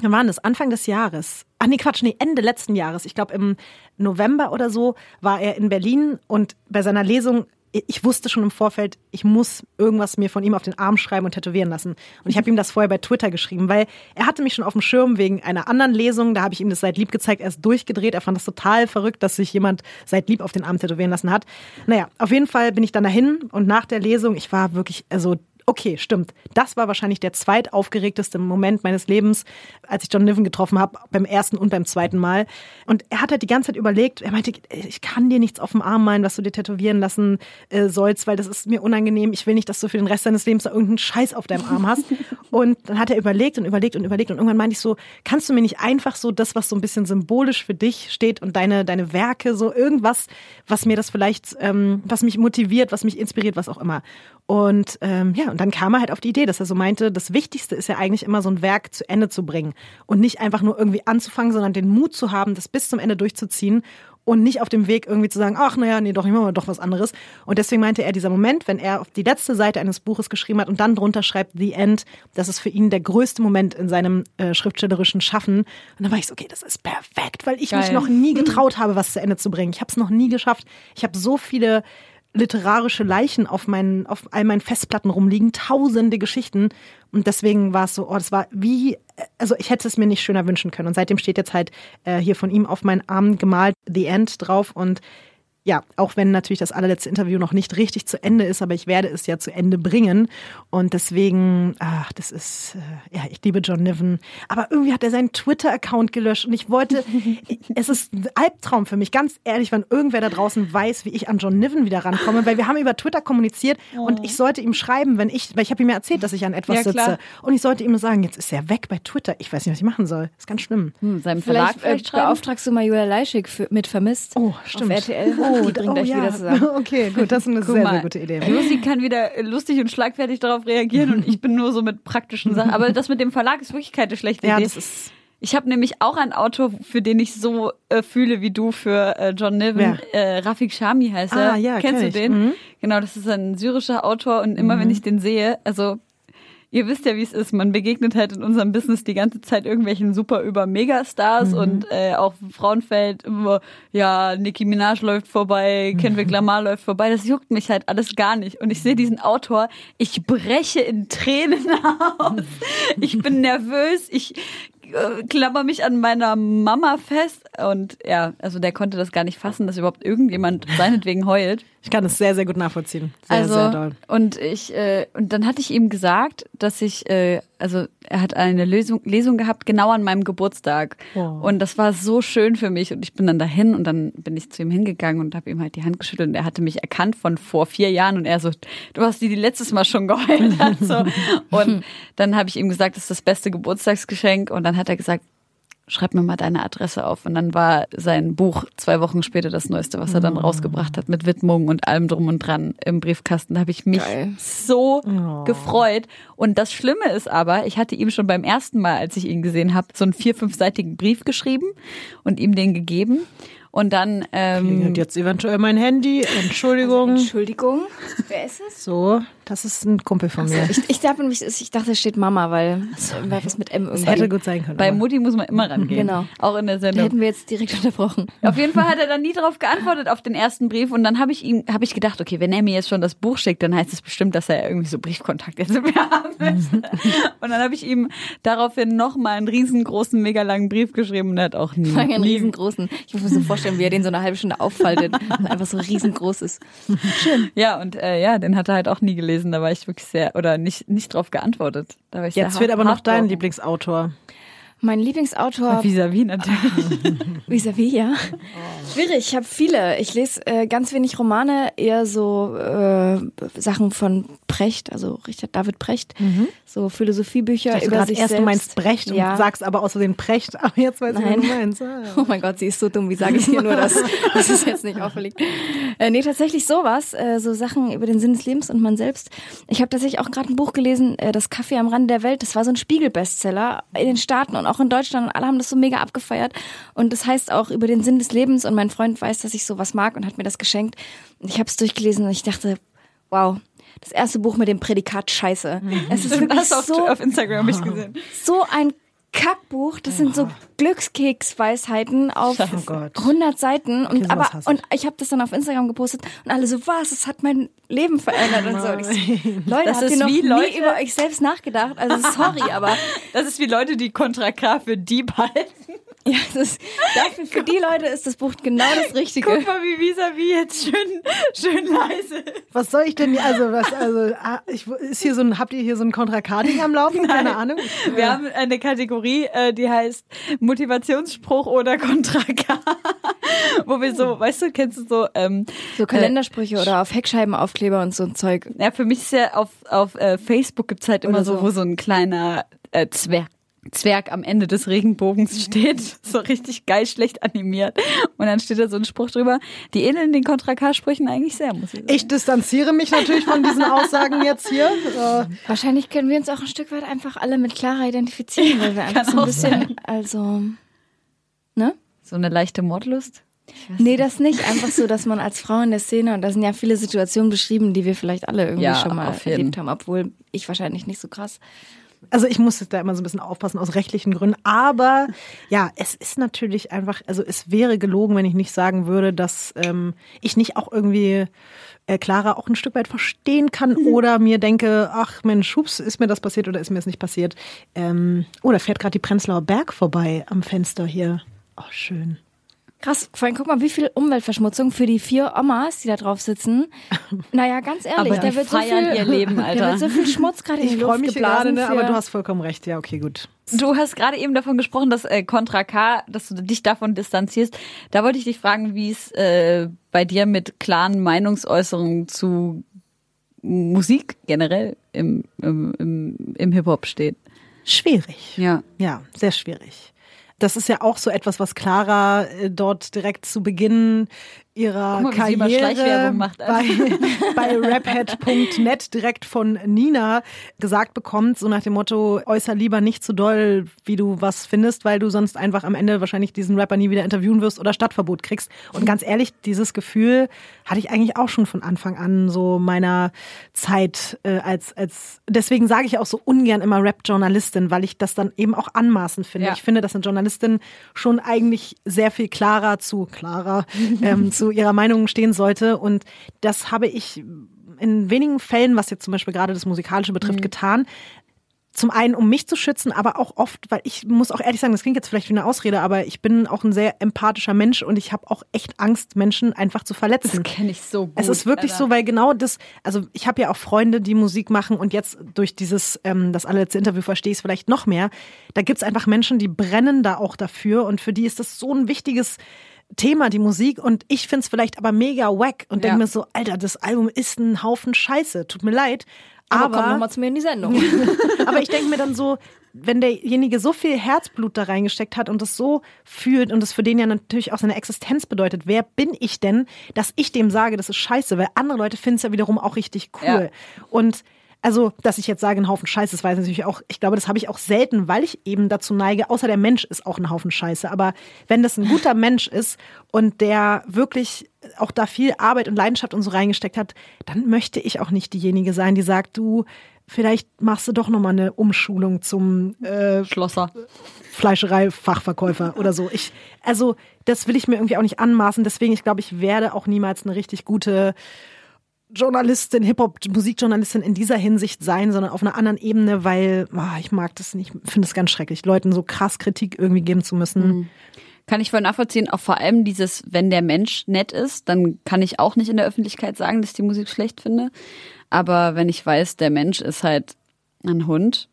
Wann war das? Anfang des Jahres. Ach nee, Quatsch, nee, Ende letzten Jahres. Ich glaube im November oder so war er in Berlin und bei seiner Lesung, ich wusste schon im Vorfeld, ich muss irgendwas mir von ihm auf den Arm schreiben und tätowieren lassen. Und ich habe ihm das vorher bei Twitter geschrieben, weil er hatte mich schon auf dem Schirm wegen einer anderen Lesung. Da habe ich ihm das seit lieb gezeigt. Er ist durchgedreht. Er fand das total verrückt, dass sich jemand seit lieb auf den Arm tätowieren lassen hat. Naja, auf jeden Fall bin ich dann dahin und nach der Lesung, ich war wirklich, also Okay, stimmt. Das war wahrscheinlich der zweitaufgeregteste Moment meines Lebens, als ich John Niven getroffen habe, beim ersten und beim zweiten Mal. Und er hat halt die ganze Zeit überlegt, er meinte, ich kann dir nichts auf dem Arm malen, was du dir tätowieren lassen äh, sollst, weil das ist mir unangenehm. Ich will nicht, dass du für den Rest deines Lebens da irgendeinen Scheiß auf deinem Arm hast. Und dann hat er überlegt und überlegt und überlegt und irgendwann meinte ich so, kannst du mir nicht einfach so das, was so ein bisschen symbolisch für dich steht und deine, deine Werke, so irgendwas, was mir das vielleicht, ähm, was mich motiviert, was mich inspiriert, was auch immer. Und ähm, ja, und dann kam er halt auf die Idee, dass er so meinte, das Wichtigste ist ja eigentlich immer so ein Werk zu Ende zu bringen und nicht einfach nur irgendwie anzufangen, sondern den Mut zu haben, das bis zum Ende durchzuziehen und nicht auf dem Weg irgendwie zu sagen, ach naja, nee, doch, ich mache mal doch was anderes. Und deswegen meinte er, dieser Moment, wenn er auf die letzte Seite eines Buches geschrieben hat und dann drunter schreibt The End, das ist für ihn der größte Moment in seinem äh, schriftstellerischen Schaffen. Und dann war ich so, okay, das ist perfekt, weil ich mich Geil. noch nie getraut habe, was zu Ende zu bringen. Ich habe es noch nie geschafft. Ich habe so viele literarische Leichen auf meinen, auf all meinen Festplatten rumliegen, tausende Geschichten. Und deswegen war es so, oh, das war wie, also ich hätte es mir nicht schöner wünschen können. Und seitdem steht jetzt halt äh, hier von ihm auf meinen Arm gemalt The End drauf. Und ja, auch wenn natürlich das allerletzte Interview noch nicht richtig zu Ende ist, aber ich werde es ja zu Ende bringen. Und deswegen, ach, das ist, äh, ja, ich liebe John Niven. Aber irgendwie hat er seinen Twitter-Account gelöscht und ich wollte, es ist ein Albtraum für mich, ganz ehrlich, wenn irgendwer da draußen weiß, wie ich an John Niven wieder rankomme, weil wir haben über Twitter kommuniziert und ich sollte ihm schreiben, wenn ich, weil ich habe ihm ja erzählt, dass ich an etwas Ja, klar. sitze. Und ich sollte ihm sagen, jetzt ist er weg bei Twitter. Ich weiß nicht, was ich machen soll. Ist ganz schlimm. Hm, seinem Verlag Vielleicht, vielleicht, äh, beauftragst du mal Julia Leischig für, mit Vermisst. Oh, stimmt. Auf RTL. Die bringen gleich wieder zusammen. Okay, gut, das ist eine Guck sehr, mal, sehr gute Idee. Lucy kann wieder lustig und schlagfertig darauf reagieren und ich bin nur so mit praktischen Sachen. Aber das mit dem Verlag ist wirklich keine schlechte Ja, Idee. das ist. Ich habe nämlich auch einen Autor, für den ich so äh, fühle wie du für äh, John Niven. Äh, Rafik Shami heißt er. Ah, ja, Kennst kenn du den? Mhm. Genau, das ist ein syrischer Autor und immer wenn ich den sehe, also ihr wisst ja, wie es ist. Man begegnet halt in unserem Business die ganze Zeit irgendwelchen super über Megastars und äh, auch Frauenfeld immer, ja, Nicki Minaj läuft vorbei, Kendrick Lamar läuft vorbei. Das juckt mich halt alles gar nicht. Und ich sehe diesen Autor, ich breche in Tränen aus. Ich bin nervös, ich äh, klammer mich an meiner Mama fest und ja, also der konnte das gar nicht fassen, dass überhaupt irgendjemand seinetwegen heult. Ich kann es sehr, sehr gut nachvollziehen. Sehr, also sehr doll. und ich äh, und dann hatte ich ihm gesagt, dass ich äh, also er hat eine Lesung, Lesung gehabt genau an meinem Geburtstag Oh. und das war so schön für mich und ich bin dann dahin und dann bin ich zu ihm hingegangen und habe ihm halt die Hand geschüttelt und er hatte mich erkannt von vor vier Jahren und er so du hast die, die letztes Mal schon geheult hat so und dann habe ich ihm gesagt das ist das beste Geburtstagsgeschenk und dann hat er gesagt schreib mir mal deine Adresse auf. Und dann war sein Buch zwei Wochen später das Neueste, was er dann rausgebracht hat, mit Widmung und allem drum und dran im Briefkasten. Da habe ich mich Geil. so gefreut. Und das Schlimme ist aber, ich hatte ihm schon beim ersten Mal, als ich ihn gesehen habe, so einen vier-, fünfseitigen Brief geschrieben und ihm den gegeben. Und dann ähm, Klingelt jetzt eventuell mein Handy. Entschuldigung. Entschuldigung, wer ist es? So, das ist ein Kumpel von mir. Ich, ich, dachte, nämlich, ich dachte, es steht Mama, weil, weil was mit M Das irgendwie. hätte gut sein können. bei aber- Mutti muss man immer rangehen. Genau. Auch in der Da Sendung. hätten wir jetzt direkt unterbrochen. Auf jeden Fall hat er dann nie darauf geantwortet auf den ersten Brief und dann habe ich ihm habe ich gedacht, okay, wenn er mir jetzt schon das Buch schickt, dann heißt es bestimmt, dass er irgendwie so Briefkontakt jetzt mit mir haben möchte. Und dann habe ich ihm daraufhin noch mal einen riesengroßen, mega langen Brief geschrieben und er hat auch nie, Vor allem einen riesengroßen. Ich muss mir so vorstellen, wie er den so eine halbe Stunde auffaltet und einfach so riesengroß ist. Ja, und äh, ja, den hat er halt auch nie gelesen, da war ich wirklich sehr oder nicht nicht drauf geantwortet. Da war ich Jetzt sehr wird aber noch dein Lieblingsautor. Mein Lieblingsautor Vis-à-vis natürlich. Vis-à-vis, ja. Schwierig, ich habe viele. Ich lese äh, ganz wenig Romane, eher so äh, Sachen von Precht, also Richard David Precht, so Philosophiebücher Ich dachte über sich erst, selbst. du meinst Brecht ja. und sagst aber außerdem Precht. Aber jetzt weiß ich, Nein. was du meinst. Ah, ja. Oh mein Gott, sie ist so dumm, wie sage ich hier nur, dass, dass es jetzt nicht auffällt. Äh, nee, tatsächlich sowas, äh, so Sachen über den Sinn des Lebens und man selbst. Ich habe tatsächlich auch gerade ein Buch gelesen, äh, Das Kaffee am Rande der Welt. Das war so ein Spiegel-Bestseller in den Staaten und auch in Deutschland und alle haben das so mega abgefeiert. Und das heißt auch über den Sinn des Lebens und mein Freund weiß, dass ich sowas mag und hat mir das geschenkt. Und ich habe es durchgelesen und ich dachte, wow, das erste Buch mit dem Prädikat Scheiße. Es ist Das auf, so auf Instagram habe ich gesehen. so ein Kackbuch. Das sind so Glückskeksweisheiten auf Oh Gott. 100 Seiten. Und, sowas aber, ich. und ich habe das dann auf Instagram gepostet und alle so, was, es hat mein Leben verändert und so. Und ich so Leute, Das habt ist ihr noch wie nie Leute- über euch selbst nachgedacht? Also sorry, aber Das ist wie Leute, die Contra K für Dieb halten. Ja, das ist, dafür, für die Leute ist das Buch genau das Richtige. Guck mal, wie vis-à-vis jetzt schön, schön leise. Was soll ich denn, hier- also, was, also, ah, ich, ist hier so ein, habt ihr hier so ein Kontra-K-Ding am Laufen? Keine Ahnung. Wir haben eine Kategorie, äh, die heißt Motivationsspruch oder Contra K. Wo wir so, weißt du, kennst du so, ähm, So Kalendersprüche oder auf Heckscheibenaufkleber und so ein Zeug. ja, für mich ist ja auf, auf äh, Facebook gibt's halt immer so, so. wo so ein kleiner äh, Zwerg. Zwerg am Ende des Regenbogens steht, so richtig geil schlecht animiert. Und dann steht da so ein Spruch drüber. Die ähneln den Contra K-Sprüchen eigentlich sehr, muss ich sagen. Ich distanziere mich natürlich von diesen Aussagen jetzt hier. Äh, Wahrscheinlich können wir uns auch ein Stück weit einfach alle mit Clara identifizieren, weil wir einfach so ein bisschen, also, ne? So eine leichte Mordlust. Nee, das nicht. Einfach so, dass man als Frau in der Szene, und da sind ja viele Situationen beschrieben, die wir vielleicht alle irgendwie Ja, schon mal erlebt haben, obwohl ich wahrscheinlich nicht so krass. Also ich muss da immer so ein bisschen aufpassen aus rechtlichen Gründen. Aber ja, es ist natürlich einfach, also es wäre gelogen, wenn ich nicht sagen würde, dass ähm, ich nicht auch irgendwie äh, Clara auch ein Stück weit verstehen kann oder mir denke, ach Mensch, hups, ist mir das passiert oder ist mir das nicht passiert. Ähm, oh, da fährt gerade die Prenzlauer Berg vorbei am Fenster hier. Oh, schön. Krass, vor allem guck mal, wie viel Umweltverschmutzung für die vier Omas, die da drauf sitzen. Naja, ganz ehrlich, Aber da wird so feiern viel, ihr Leben, Da Alter. wird so viel Schmutz gerade in die Ich freue Luft mich hier gerade, geblasen. ne, aber du hast vollkommen recht. Ja, okay, gut. Du hast gerade eben davon gesprochen, dass äh, Contra K, dass du dich davon distanzierst. Da wollte ich dich fragen, wie es äh, bei dir mit klaren Meinungsäußerungen zu Musik generell im, im, im, im Hip-Hop steht. Schwierig. Ja. Ja, sehr schwierig. Das ist ja auch so etwas, was Clara äh, dort direkt zu Beginn ihrer mal, Karriere macht. bei, bei raphead.net direkt von Nina gesagt bekommt, so nach dem Motto, äußer lieber nicht zu doll, wie du was findest, weil du sonst einfach am Ende wahrscheinlich diesen Rapper nie wieder interviewen wirst oder Stadtverbot kriegst. Und ganz ehrlich, dieses Gefühl hatte ich eigentlich auch schon von Anfang an so meiner Zeit äh, als, als, deswegen sage ich auch so ungern immer Rap-Journalistin, weil ich das dann eben auch anmaßend finde. Ja. Ich finde, dass eine Journalistin schon eigentlich sehr viel klarer zu, klarer, ähm, zu ihrer Meinung stehen sollte. Und das habe ich in wenigen Fällen, was jetzt zum Beispiel gerade das Musikalische betrifft, getan. Zum einen, um mich zu schützen, aber auch oft, weil ich muss auch ehrlich sagen, das klingt jetzt vielleicht wie eine Ausrede, aber ich bin auch ein sehr empathischer Mensch und ich habe auch echt Angst, Menschen einfach zu verletzen. Das kenne ich so gut. Es ist wirklich Alter. so, weil genau das, also ich habe ja auch Freunde, die Musik machen und jetzt durch dieses, ähm, das allerletzte Interview verstehe ich es vielleicht noch mehr. Da gibt's einfach Menschen, die brennen da auch dafür und für die ist das so ein wichtiges Thema, die Musik. Und ich find's vielleicht aber mega wack und Ja. denk mir so, Alter, das Album ist ein Haufen Scheiße. Tut mir leid. Aber, komm Aber, nochmal zu mir in die Sendung. aber ich denke mir dann so, wenn derjenige so viel Herzblut da reingesteckt hat und das so fühlt und das für den ja natürlich auch seine Existenz bedeutet, wer bin ich denn, dass ich dem sage, das ist scheiße, weil andere Leute finden es ja wiederum auch richtig cool. Und also, dass ich jetzt sage, ein Haufen Scheiße, das weiß ich natürlich auch, ich glaube, das habe ich auch selten, weil ich eben dazu neige, außer der Mensch ist auch ein Haufen Scheiße. Aber wenn das ein guter Mensch ist und der wirklich auch da viel Arbeit und Leidenschaft und so reingesteckt hat, dann möchte ich auch nicht diejenige sein, die sagt, du, vielleicht machst du doch nochmal eine Umschulung zum äh, Schlosser. Fleischereifachverkäufer oder so. Ich, also, das will ich mir irgendwie auch nicht anmaßen. Deswegen, ich glaube, ich werde auch niemals eine richtig gute Journalistin, Hip-Hop-Musikjournalistin in dieser Hinsicht sein, sondern auf einer anderen Ebene, weil ah, ich mag das nicht, finde es ganz schrecklich, Leuten so krass Kritik irgendwie geben zu müssen. Kann ich voll nachvollziehen. Auch vor allem dieses, wenn der Mensch nett ist, dann kann ich auch nicht in der Öffentlichkeit sagen, dass ich die Musik schlecht finde. Aber wenn ich weiß, der Mensch ist halt ein Hund,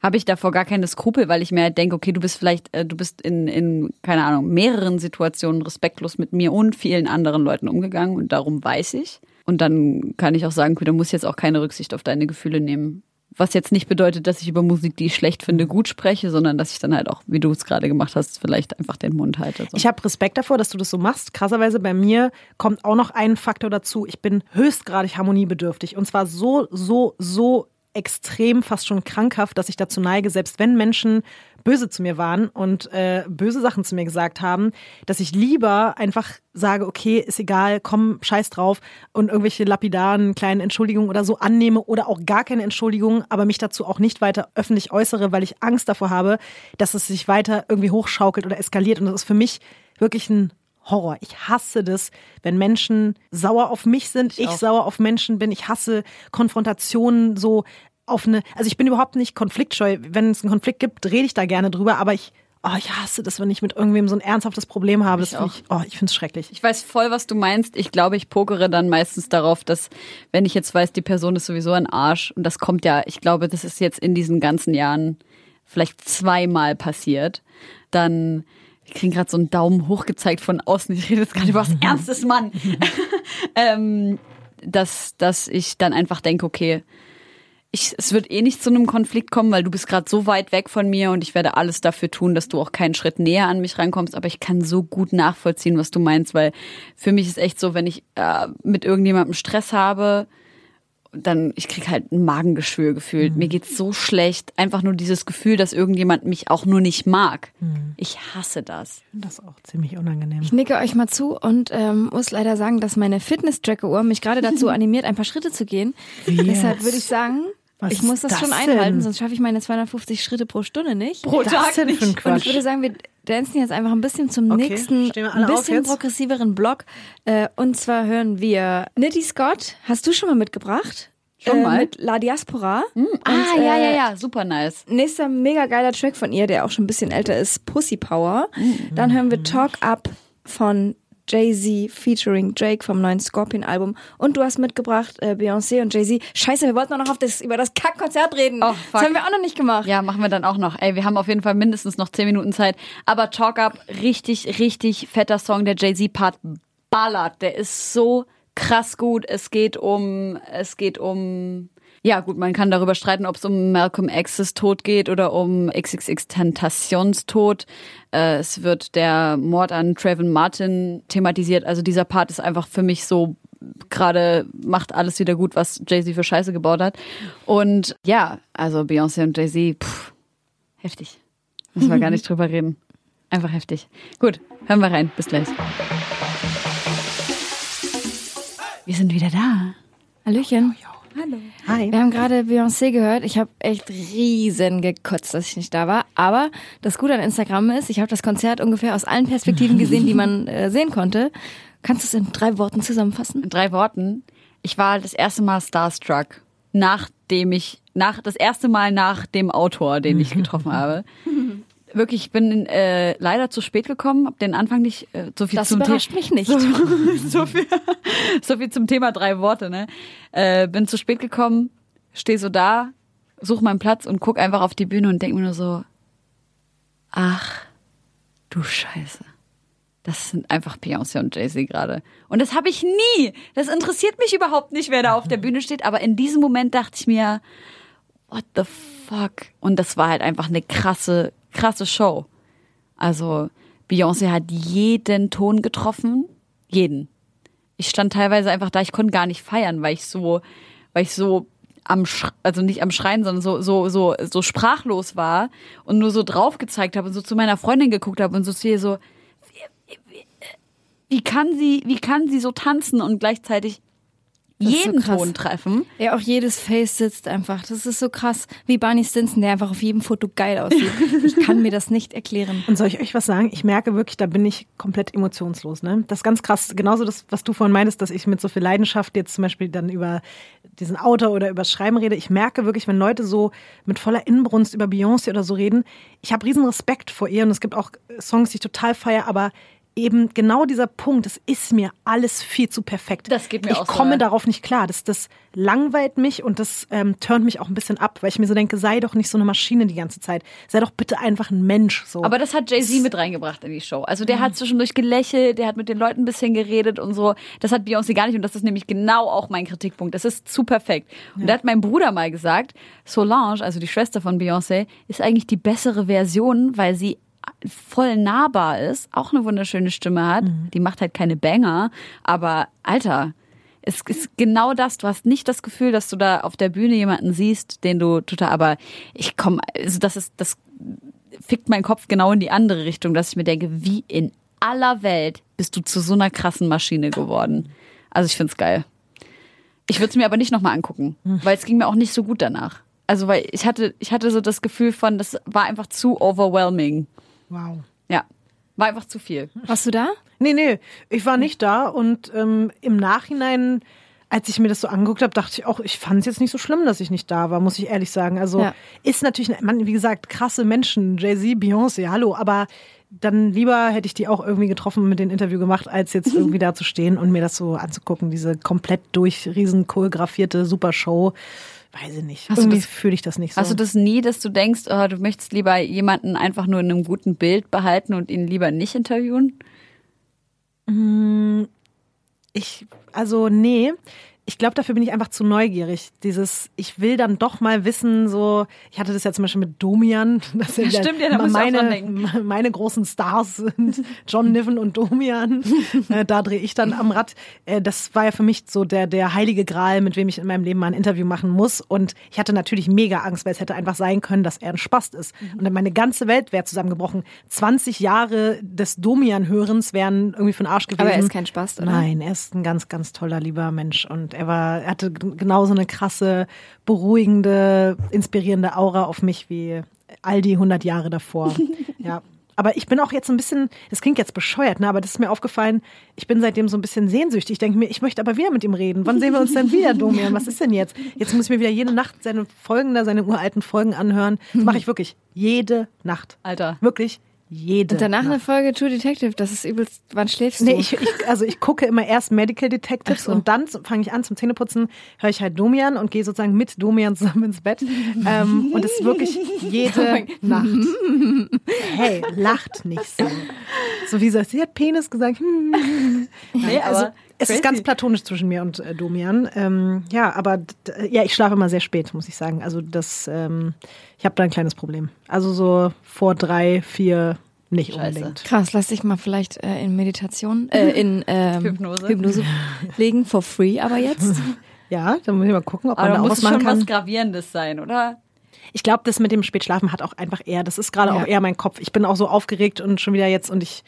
habe ich davor gar keine Skrupel, weil ich mir halt denke, okay, du bist vielleicht, äh, du bist in, in, keine Ahnung, mehreren Situationen respektlos mit mir und vielen anderen Leuten umgegangen und darum weiß ich. Und dann kann ich auch sagen, da muss ich jetzt auch keine Rücksicht auf deine Gefühle nehmen. Was jetzt nicht bedeutet, dass ich über Musik, die ich schlecht finde, gut spreche, sondern dass ich dann halt auch, wie du es gerade gemacht hast, vielleicht einfach den Mund halte. So. Ich habe Respekt davor, dass du das so machst. Krasserweise bei mir kommt auch noch ein Faktor dazu. Ich bin höchstgradig harmoniebedürftig. Und zwar so, so, so extrem, fast schon krankhaft, dass ich dazu neige, selbst wenn Menschen böse zu mir waren und äh, böse Sachen zu mir gesagt haben, dass ich lieber einfach sage, okay, ist egal, komm, scheiß drauf und irgendwelche lapidaren kleinen Entschuldigungen oder so annehme oder auch gar keine Entschuldigungen, aber mich dazu auch nicht weiter öffentlich äußere, weil ich Angst davor habe, dass es sich weiter irgendwie hochschaukelt oder eskaliert. Und das ist für mich wirklich ein Horror. Ich hasse das, wenn Menschen sauer auf mich sind, ich, auch. sauer auf Menschen bin. Ich hasse Konfrontationen so auf eine, also ich bin überhaupt nicht konfliktscheu. Wenn es einen Konflikt gibt, rede ich da gerne drüber, aber ich, oh, ich hasse das, wenn ich mit irgendwem so ein ernsthaftes Problem habe. Das Ich finde ich, oh, ich finde es schrecklich. Ich weiß voll, was du meinst. Ich glaube, ich pokere dann meistens darauf, dass, wenn ich jetzt weiß, die Person ist sowieso ein Arsch, und das kommt ja, ich glaube, das ist jetzt in diesen ganzen Jahren vielleicht zweimal passiert, dann, ich kriege gerade so einen Daumen hoch gezeigt von außen, ich rede jetzt gerade über was Ernstes, Mann. ähm, dass, dass ich dann einfach denke, okay, ich, es wird eh nicht zu einem Konflikt kommen, weil du bist gerade so weit weg von mir und ich werde alles dafür tun, dass du auch keinen Schritt näher an mich rankommst. Aber ich kann so gut nachvollziehen, was du meinst, weil für mich ist echt so, wenn ich äh, mit irgendjemandem Stress habe, dann ich krieg halt ein Magengeschwür gefühlt. Mir geht's so schlecht. Einfach nur dieses Gefühl, dass irgendjemand mich auch nur nicht mag. Ich hasse das. Das ist auch ziemlich unangenehm. Ich nicke euch mal zu und ähm, muss leider sagen, dass meine Fitness-Tracker-Uhr mich gerade dazu animiert, ein paar Schritte zu gehen. Deshalb würde ich sagen, Was ich muss ist das, schon das einhalten, denn? sonst schaffe ich meine 250 Schritte pro Stunde nicht. Pro denn für ein Und ich würde sagen, wir dancen jetzt einfach ein bisschen zum Okay, nächsten, bisschen progressiveren Block. Äh, und zwar hören wir Nitty Scott. Hast du schon mal mitgebracht? Schon äh, mal? Mit La Diaspora. ah, ja, ja, ja, super nice. Nächster mega geiler Track von ihr, der auch schon ein bisschen älter ist, Pussy Power. Dann hören wir Talk Up von Jay-Z featuring Drake vom neuen Scorpion-Album. Und du hast mitgebracht äh, Beyoncé und Jay-Z. Scheiße, wir wollten auch noch auf das, über das Kack-Konzert reden. Oh, das haben wir auch noch nicht gemacht. Ja, machen wir dann auch noch. Ey, wir haben auf jeden Fall mindestens noch 10 Minuten Zeit. Aber Talk Up, richtig, richtig fetter Song. Der Jay-Z-Part ballert. Der ist so krass gut. Es geht um, es geht um Ja, gut, man kann darüber streiten, ob es um Malcolm X's Tod geht oder um XXX Tentations Tod. Äh, es wird der Mord an Trayvon Martin thematisiert. Also dieser Part ist einfach für mich so gerade macht alles wieder gut, was Jay-Z für Scheiße gebaut hat. Und ja, also Beyoncé und Jay-Z, heftig. Müssen wir gar nicht drüber reden. Einfach heftig. Gut, hören wir rein. Bis gleich. Wir sind wieder da. Hallöchen. Hi. Wir haben gerade Beyoncé gehört. Ich habe echt riesen gekotzt, dass ich nicht da war. Aber das Gute an Instagram ist, ich habe das Konzert ungefähr aus allen Perspektiven gesehen, die man äh, sehen konnte. Kannst du es in drei Worten zusammenfassen? In drei Worten. Ich war das erste Mal starstruck, nachdem ich, nach, das erste Mal nach dem Autor, den ich getroffen habe. Wirklich, ich bin äh, leider zu spät gekommen, hab den Anfang nicht äh, so viel Das zum überrascht The- mich nicht. So, so, viel, so viel zum Thema drei Worte, ne? Äh, bin zu spät gekommen, stehe so da, such meinen Platz und guck einfach auf die Bühne und denk mir nur so, ach, du Scheiße. Das sind einfach Beyoncé und Jay-Z gerade. Und das habe ich nie. Das interessiert mich überhaupt nicht, wer da auf der Bühne steht. Aber in diesem Moment dachte ich mir, what the fuck? Und das war halt einfach eine krasse, krasse Show. Also Beyoncé hat jeden Ton getroffen. Jeden. Ich stand teilweise einfach da, ich konnte gar nicht feiern, weil ich so, weil ich so am, Sch also nicht am Schreien, sondern so, so, so, so sprachlos war und nur so drauf gezeigt habe und so zu meiner Freundin geguckt habe und so zu ihr so, wie, kann sie, wie kann sie so tanzen und gleichzeitig so jeden krass. Ton treffen? Ja, auch jedes Face sitzt einfach. Das ist so krass. Wie Barney Stinson, der einfach auf jedem Foto geil aussieht. Ich kann mir das nicht erklären. Und soll ich euch was sagen? Ich merke wirklich, da bin ich komplett emotionslos. Ne? Das ist ganz krass. Genauso das, was du vorhin meintest, dass ich mit so viel Leidenschaft jetzt zum Beispiel dann über diesen Autor oder über das Schreiben rede. Ich merke wirklich, wenn Leute so mit voller Inbrunst über Beyoncé oder so reden, ich habe riesen Respekt vor ihr und es gibt auch Songs, die ich total feiere, aber eben genau dieser Punkt, es ist mir alles viel zu perfekt. Das geht mir ich auch so, komme ja. darauf nicht klar. Das, das langweilt mich und das ähm, turnt mich auch ein bisschen ab, weil ich mir so denke, sei doch nicht so eine Maschine die ganze Zeit. Sei doch bitte einfach ein Mensch. So. Aber das hat Jay-Z mit reingebracht in die Show. Also der hat zwischendurch gelächelt, der hat mit den Leuten ein bisschen geredet und so. Das hat Beyoncé gar nicht und das ist nämlich genau auch mein Kritikpunkt. Das ist zu perfekt. Und da hat mein Bruder mal gesagt, Solange, also die Schwester von Beyoncé, ist eigentlich die bessere Version, weil sie voll nahbar ist, auch eine wunderschöne Stimme hat. Die macht halt keine Banger, aber Alter, es ist genau das. Du hast nicht das Gefühl, dass du da auf der Bühne jemanden siehst, den du total, aber ich komme, also das ist, das fickt mein Kopf genau in die andere Richtung, dass ich mir denke, wie in aller Welt bist du zu so einer krassen Maschine geworden? Also ich find's geil. Ich würde es mir aber nicht nochmal angucken, weil es ging mir auch nicht so gut danach. Also weil ich hatte, ich hatte so das Gefühl von, das war einfach zu overwhelming. Wow. Ja, war einfach zu viel. Warst du da? Nee, nee, ich war nicht da und ähm, im Nachhinein, als ich mir das so angeguckt habe, dachte ich auch, ich fand es jetzt nicht so schlimm, dass ich nicht da war, muss ich ehrlich sagen. Also Ja. ist natürlich, man, wie gesagt, krasse Menschen, Jay-Z, Beyoncé, hallo, aber dann lieber hätte ich die auch irgendwie getroffen und mit dem Interview gemacht, als jetzt irgendwie da zu stehen und mir das so anzugucken, diese komplett durch riesen choreografierte Supershow. Weiß ich nicht. Hast du irgendwie das- fühle ich das nicht so. Hast du das nie, dass du denkst, oh, du möchtest lieber jemanden einfach nur in einem guten Bild behalten und ihn lieber nicht interviewen? Ich, also nee. Ich glaube, dafür bin ich einfach zu neugierig. Dieses, ich will dann doch mal wissen, so, ich hatte das ja zum Beispiel mit Domian. Das sind Stimmt, ja, da muss ich auch meine, meine großen Stars sind John Niven und Domian. Äh, da drehe ich dann am Rad. Äh, Das war ja für mich so der, der heilige Gral, mit wem ich in meinem Leben mal ein Interview machen muss. Und ich hatte natürlich mega Angst, weil es hätte einfach sein können, dass er ein Spast ist. Mhm. Und dann meine ganze Welt wäre zusammengebrochen. 20 Jahre des Domian-Hörens wären irgendwie für den Arsch gewesen. Aber er ist kein Spast, oder? Nein, er ist ein ganz, ganz toller, lieber Mensch. Und er war, er hatte genauso eine krasse, beruhigende, inspirierende Aura auf mich wie all die 100 Jahre davor. ja. Aber ich bin auch jetzt ein bisschen, das klingt jetzt bescheuert, ne? aber das ist mir aufgefallen, ich bin seitdem so ein bisschen sehnsüchtig. Ich denke mir, ich möchte aber wieder mit ihm reden. Wann sehen wir uns denn wieder, Domian? Was ist denn jetzt? Jetzt muss ich mir wieder jede Nacht seine Folgen da, seine uralten Folgen anhören. Das mache ich wirklich jede Nacht. Alter. Wirklich jede Und danach Nacht. eine Folge True Detective. Das ist übelst. Wann schläfst du? Nee, ich, ich, also ich gucke immer erst Medical Detectives so. und dann fange ich an zum Zähneputzen, höre ich halt Domian und gehe sozusagen mit Domian zusammen ins Bett. ähm, und es ist wirklich jede Nacht. Hey, lacht nicht so. So wie sie, sie hat Penis gesagt. Nee, also, es ist crazy. ganz platonisch zwischen mir und äh, Domian. Ähm, ja, aber ja, ich schlafe immer sehr spät, muss ich sagen. Also das, ähm, ich habe da ein kleines Problem. Also so vor drei, vier nicht Scheiße. unbedingt. Krass, lass dich mal vielleicht äh, in Meditation, äh, in ähm, Hypnose. Hypnose legen, for free, aber jetzt. Ja, dann muss ich mal gucken, ob Aber man da muss was es machen schon kann. was Gravierendes sein, oder? Ich glaube, das mit dem Spätschlafen hat auch einfach eher, das ist gerade Ja. auch eher mein Kopf. Ich bin auch so aufgeregt und schon wieder jetzt und ich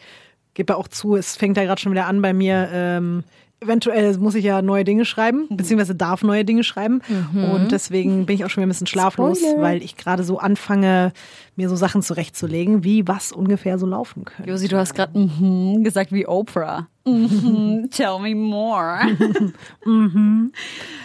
gebe auch zu, es fängt ja gerade schon wieder an bei mir. Ähm, eventuell muss ich ja neue Dinge schreiben, Mhm. beziehungsweise darf neue Dinge schreiben. Und deswegen bin ich auch schon wieder ein bisschen schlaflos, Spoiler. weil ich gerade so anfange, mir so Sachen zurechtzulegen, wie was ungefähr so laufen könnte. Josi, du hast gerade mhm gesagt wie Oprah. Mhm, tell me more.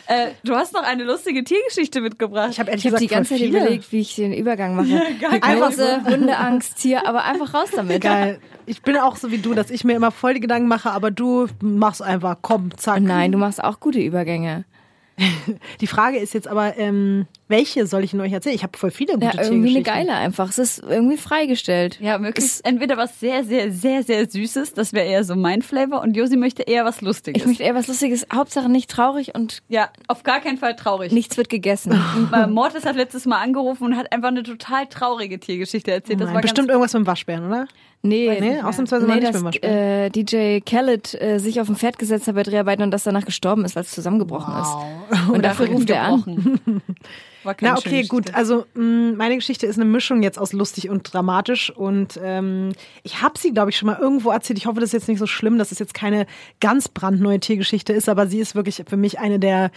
äh, du hast noch eine lustige Tiergeschichte mitgebracht. Ich habe ehrlich Ich habe gesagt die ganze Zeit viele. überlegt, wie ich den Übergang mache. Einfach Hypnose, Hundeangst, Tier, aber einfach raus damit. Geil. Ich bin auch so wie du, dass ich mir immer voll die Gedanken mache, aber du machst einfach, komm, zack. Nein, du machst auch gute Übergänge. Die Frage ist jetzt aber, ähm, welche soll ich denn euch erzählen? Ich habe voll viele gute Ja, irgendwie eine geile einfach. Es ist irgendwie freigestellt. ja, möglichst entweder was sehr, sehr, sehr, sehr Süßes, das wäre eher so mein Flavor, und Josi möchte eher was Lustiges. Ich möchte eher was Lustiges. Hauptsache nicht traurig und ja, auf gar keinen Fall traurig. nichts wird gegessen. Äh, Mortis hat letztes Mal angerufen und hat einfach eine total traurige Tiergeschichte erzählt. Das Nein, war bestimmt irgendwas mit dem Waschbären, oder? Nee, Nee, ausnahmsweise mal nee nicht dass mit äh, DJ Khaled äh, sich auf ein Pferd gesetzt hat bei Dreharbeiten und das danach gestorben ist, weil es zusammengebrochen ist. Und dafür ruft er an. gebrochen. War keine Na, okay, gut. Also mh, meine Geschichte ist eine Mischung jetzt aus lustig und dramatisch und ähm, ich habe sie, glaube ich, schon mal irgendwo erzählt. Ich hoffe, das ist jetzt nicht so schlimm, dass es jetzt keine ganz brandneue Tiergeschichte ist, aber sie ist wirklich für mich eine der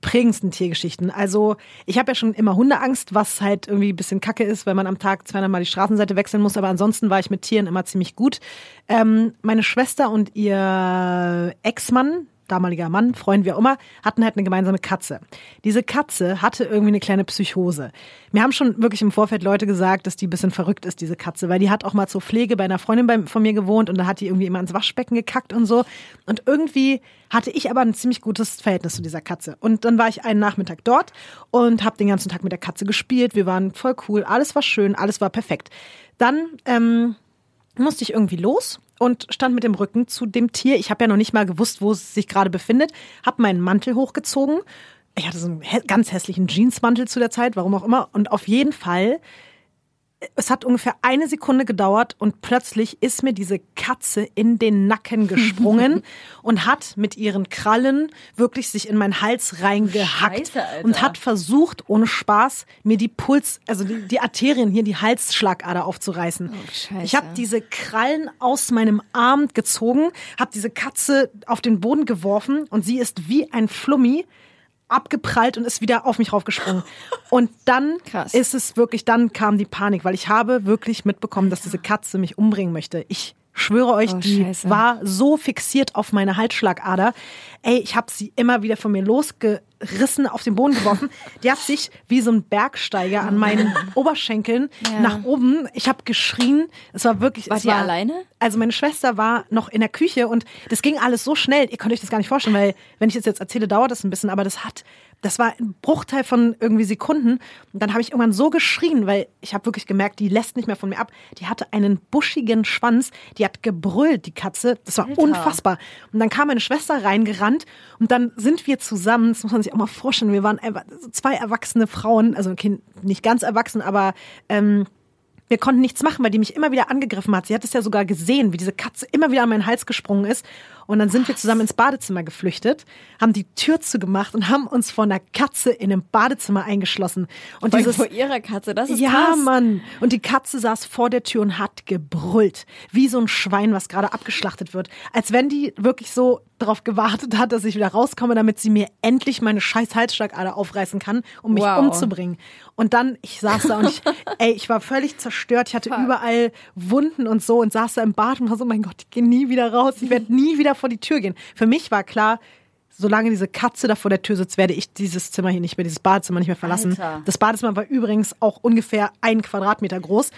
prägendsten Tiergeschichten. Also ich habe ja schon immer Hundeangst, was halt irgendwie ein bisschen kacke ist, weil man am Tag 200 Mal die Straßenseite wechseln muss, aber ansonsten war ich mit Tieren immer ziemlich gut. Ähm, meine Schwester und ihr Ex-Mann, damaliger Mann, Freund, wie auch immer, hatten halt eine gemeinsame Katze. Diese Katze hatte irgendwie eine kleine Psychose. Mir haben schon wirklich im Vorfeld Leute gesagt, dass die ein bisschen verrückt ist, diese Katze, weil die hat auch mal zur Pflege bei einer Freundin bei, von mir gewohnt und da hat die irgendwie immer ins Waschbecken gekackt und so. Und irgendwie hatte ich aber ein ziemlich gutes Verhältnis zu dieser Katze. Und dann war ich einen Nachmittag dort und habe den ganzen Tag mit der Katze gespielt. Wir waren voll cool, alles war schön, alles war perfekt. Dann ähm, musste ich irgendwie los und stand mit dem Rücken zu dem Tier. Ich habe ja noch nicht mal gewusst, wo es sich gerade befindet. Habe meinen Mantel hochgezogen. Ich hatte so einen ganz hässlichen Jeansmantel zu der Zeit, warum auch immer. Und auf jeden Fall, es hat ungefähr eine Sekunde gedauert und plötzlich ist mir diese Katze in den Nacken gesprungen und hat mit ihren Krallen wirklich sich in meinen Hals reingehackt Scheiße, und hat versucht, ohne Spaß, mir die Puls, also die, die Arterien hier, die Halsschlagader aufzureißen. Scheiße. ich habe diese Krallen aus meinem Arm gezogen, habe diese Katze auf den Boden geworfen und sie ist wie ein Flummi abgeprallt und ist wieder auf mich raufgesprungen. Und dann Krass. ist es wirklich, dann kam die Panik, weil ich habe wirklich mitbekommen, dass diese Katze mich umbringen möchte. Ich schwöre euch, Oh, die Scheiße. war so fixiert auf meine Halsschlagader. Ey, ich habe sie immer wieder von mir losgerissen, auf den Boden geworfen. Die hat sich wie so ein Bergsteiger an meinen Oberschenkeln Ja. nach oben. Ich habe geschrien. Es war wirklich. War die war, alleine? Also meine Schwester war noch in der Küche und das ging alles so schnell. Ihr könnt euch das gar nicht vorstellen, weil wenn ich das jetzt erzähle, dauert das ein bisschen. Aber das hat, das war ein Bruchteil von irgendwie Sekunden. Und dann habe ich irgendwann so geschrien, weil ich habe wirklich gemerkt, die lässt nicht mehr von mir ab. Die hatte einen buschigen Schwanz. Die hat gebrüllt, die Katze. Das war unfassbar. Und dann kam meine Schwester reingerannt und dann sind wir zusammen. Das muss man sich auch mal vorstellen. Wir waren zwei erwachsene Frauen, also ein Kind nicht ganz erwachsen, aber ähm, wir konnten nichts machen, weil die mich immer wieder angegriffen hat. Sie hat es ja sogar gesehen, wie diese Katze immer wieder an meinen Hals gesprungen ist. Und dann sind wir zusammen ins Badezimmer geflüchtet, haben die Tür zugemacht und haben uns vor einer Katze in einem Badezimmer eingeschlossen. Und dieses vor ihrer Katze, das ist ja, krass. Mann. Und die Katze saß vor der Tür und hat gebrüllt. Wie so ein Schwein, was gerade abgeschlachtet wird. Als wenn die wirklich so darauf gewartet hat, dass ich wieder rauskomme, damit sie mir endlich meine scheiß Halsschlagader aufreißen kann, um mich Wow. umzubringen. Und dann, ich saß da und ich, ey, ich war völlig zerstört. Ich hatte überall Wunden und so und saß da im Bad und war so, mein Gott, ich gehe nie wieder raus. Ich werde nie wieder vor die Tür gehen. Für mich war klar, solange diese Katze da vor der Tür sitzt, werde ich dieses Zimmer hier nicht mehr, dieses Badezimmer nicht mehr verlassen. Alter. Das Badezimmer war übrigens auch ungefähr ein Quadratmeter groß.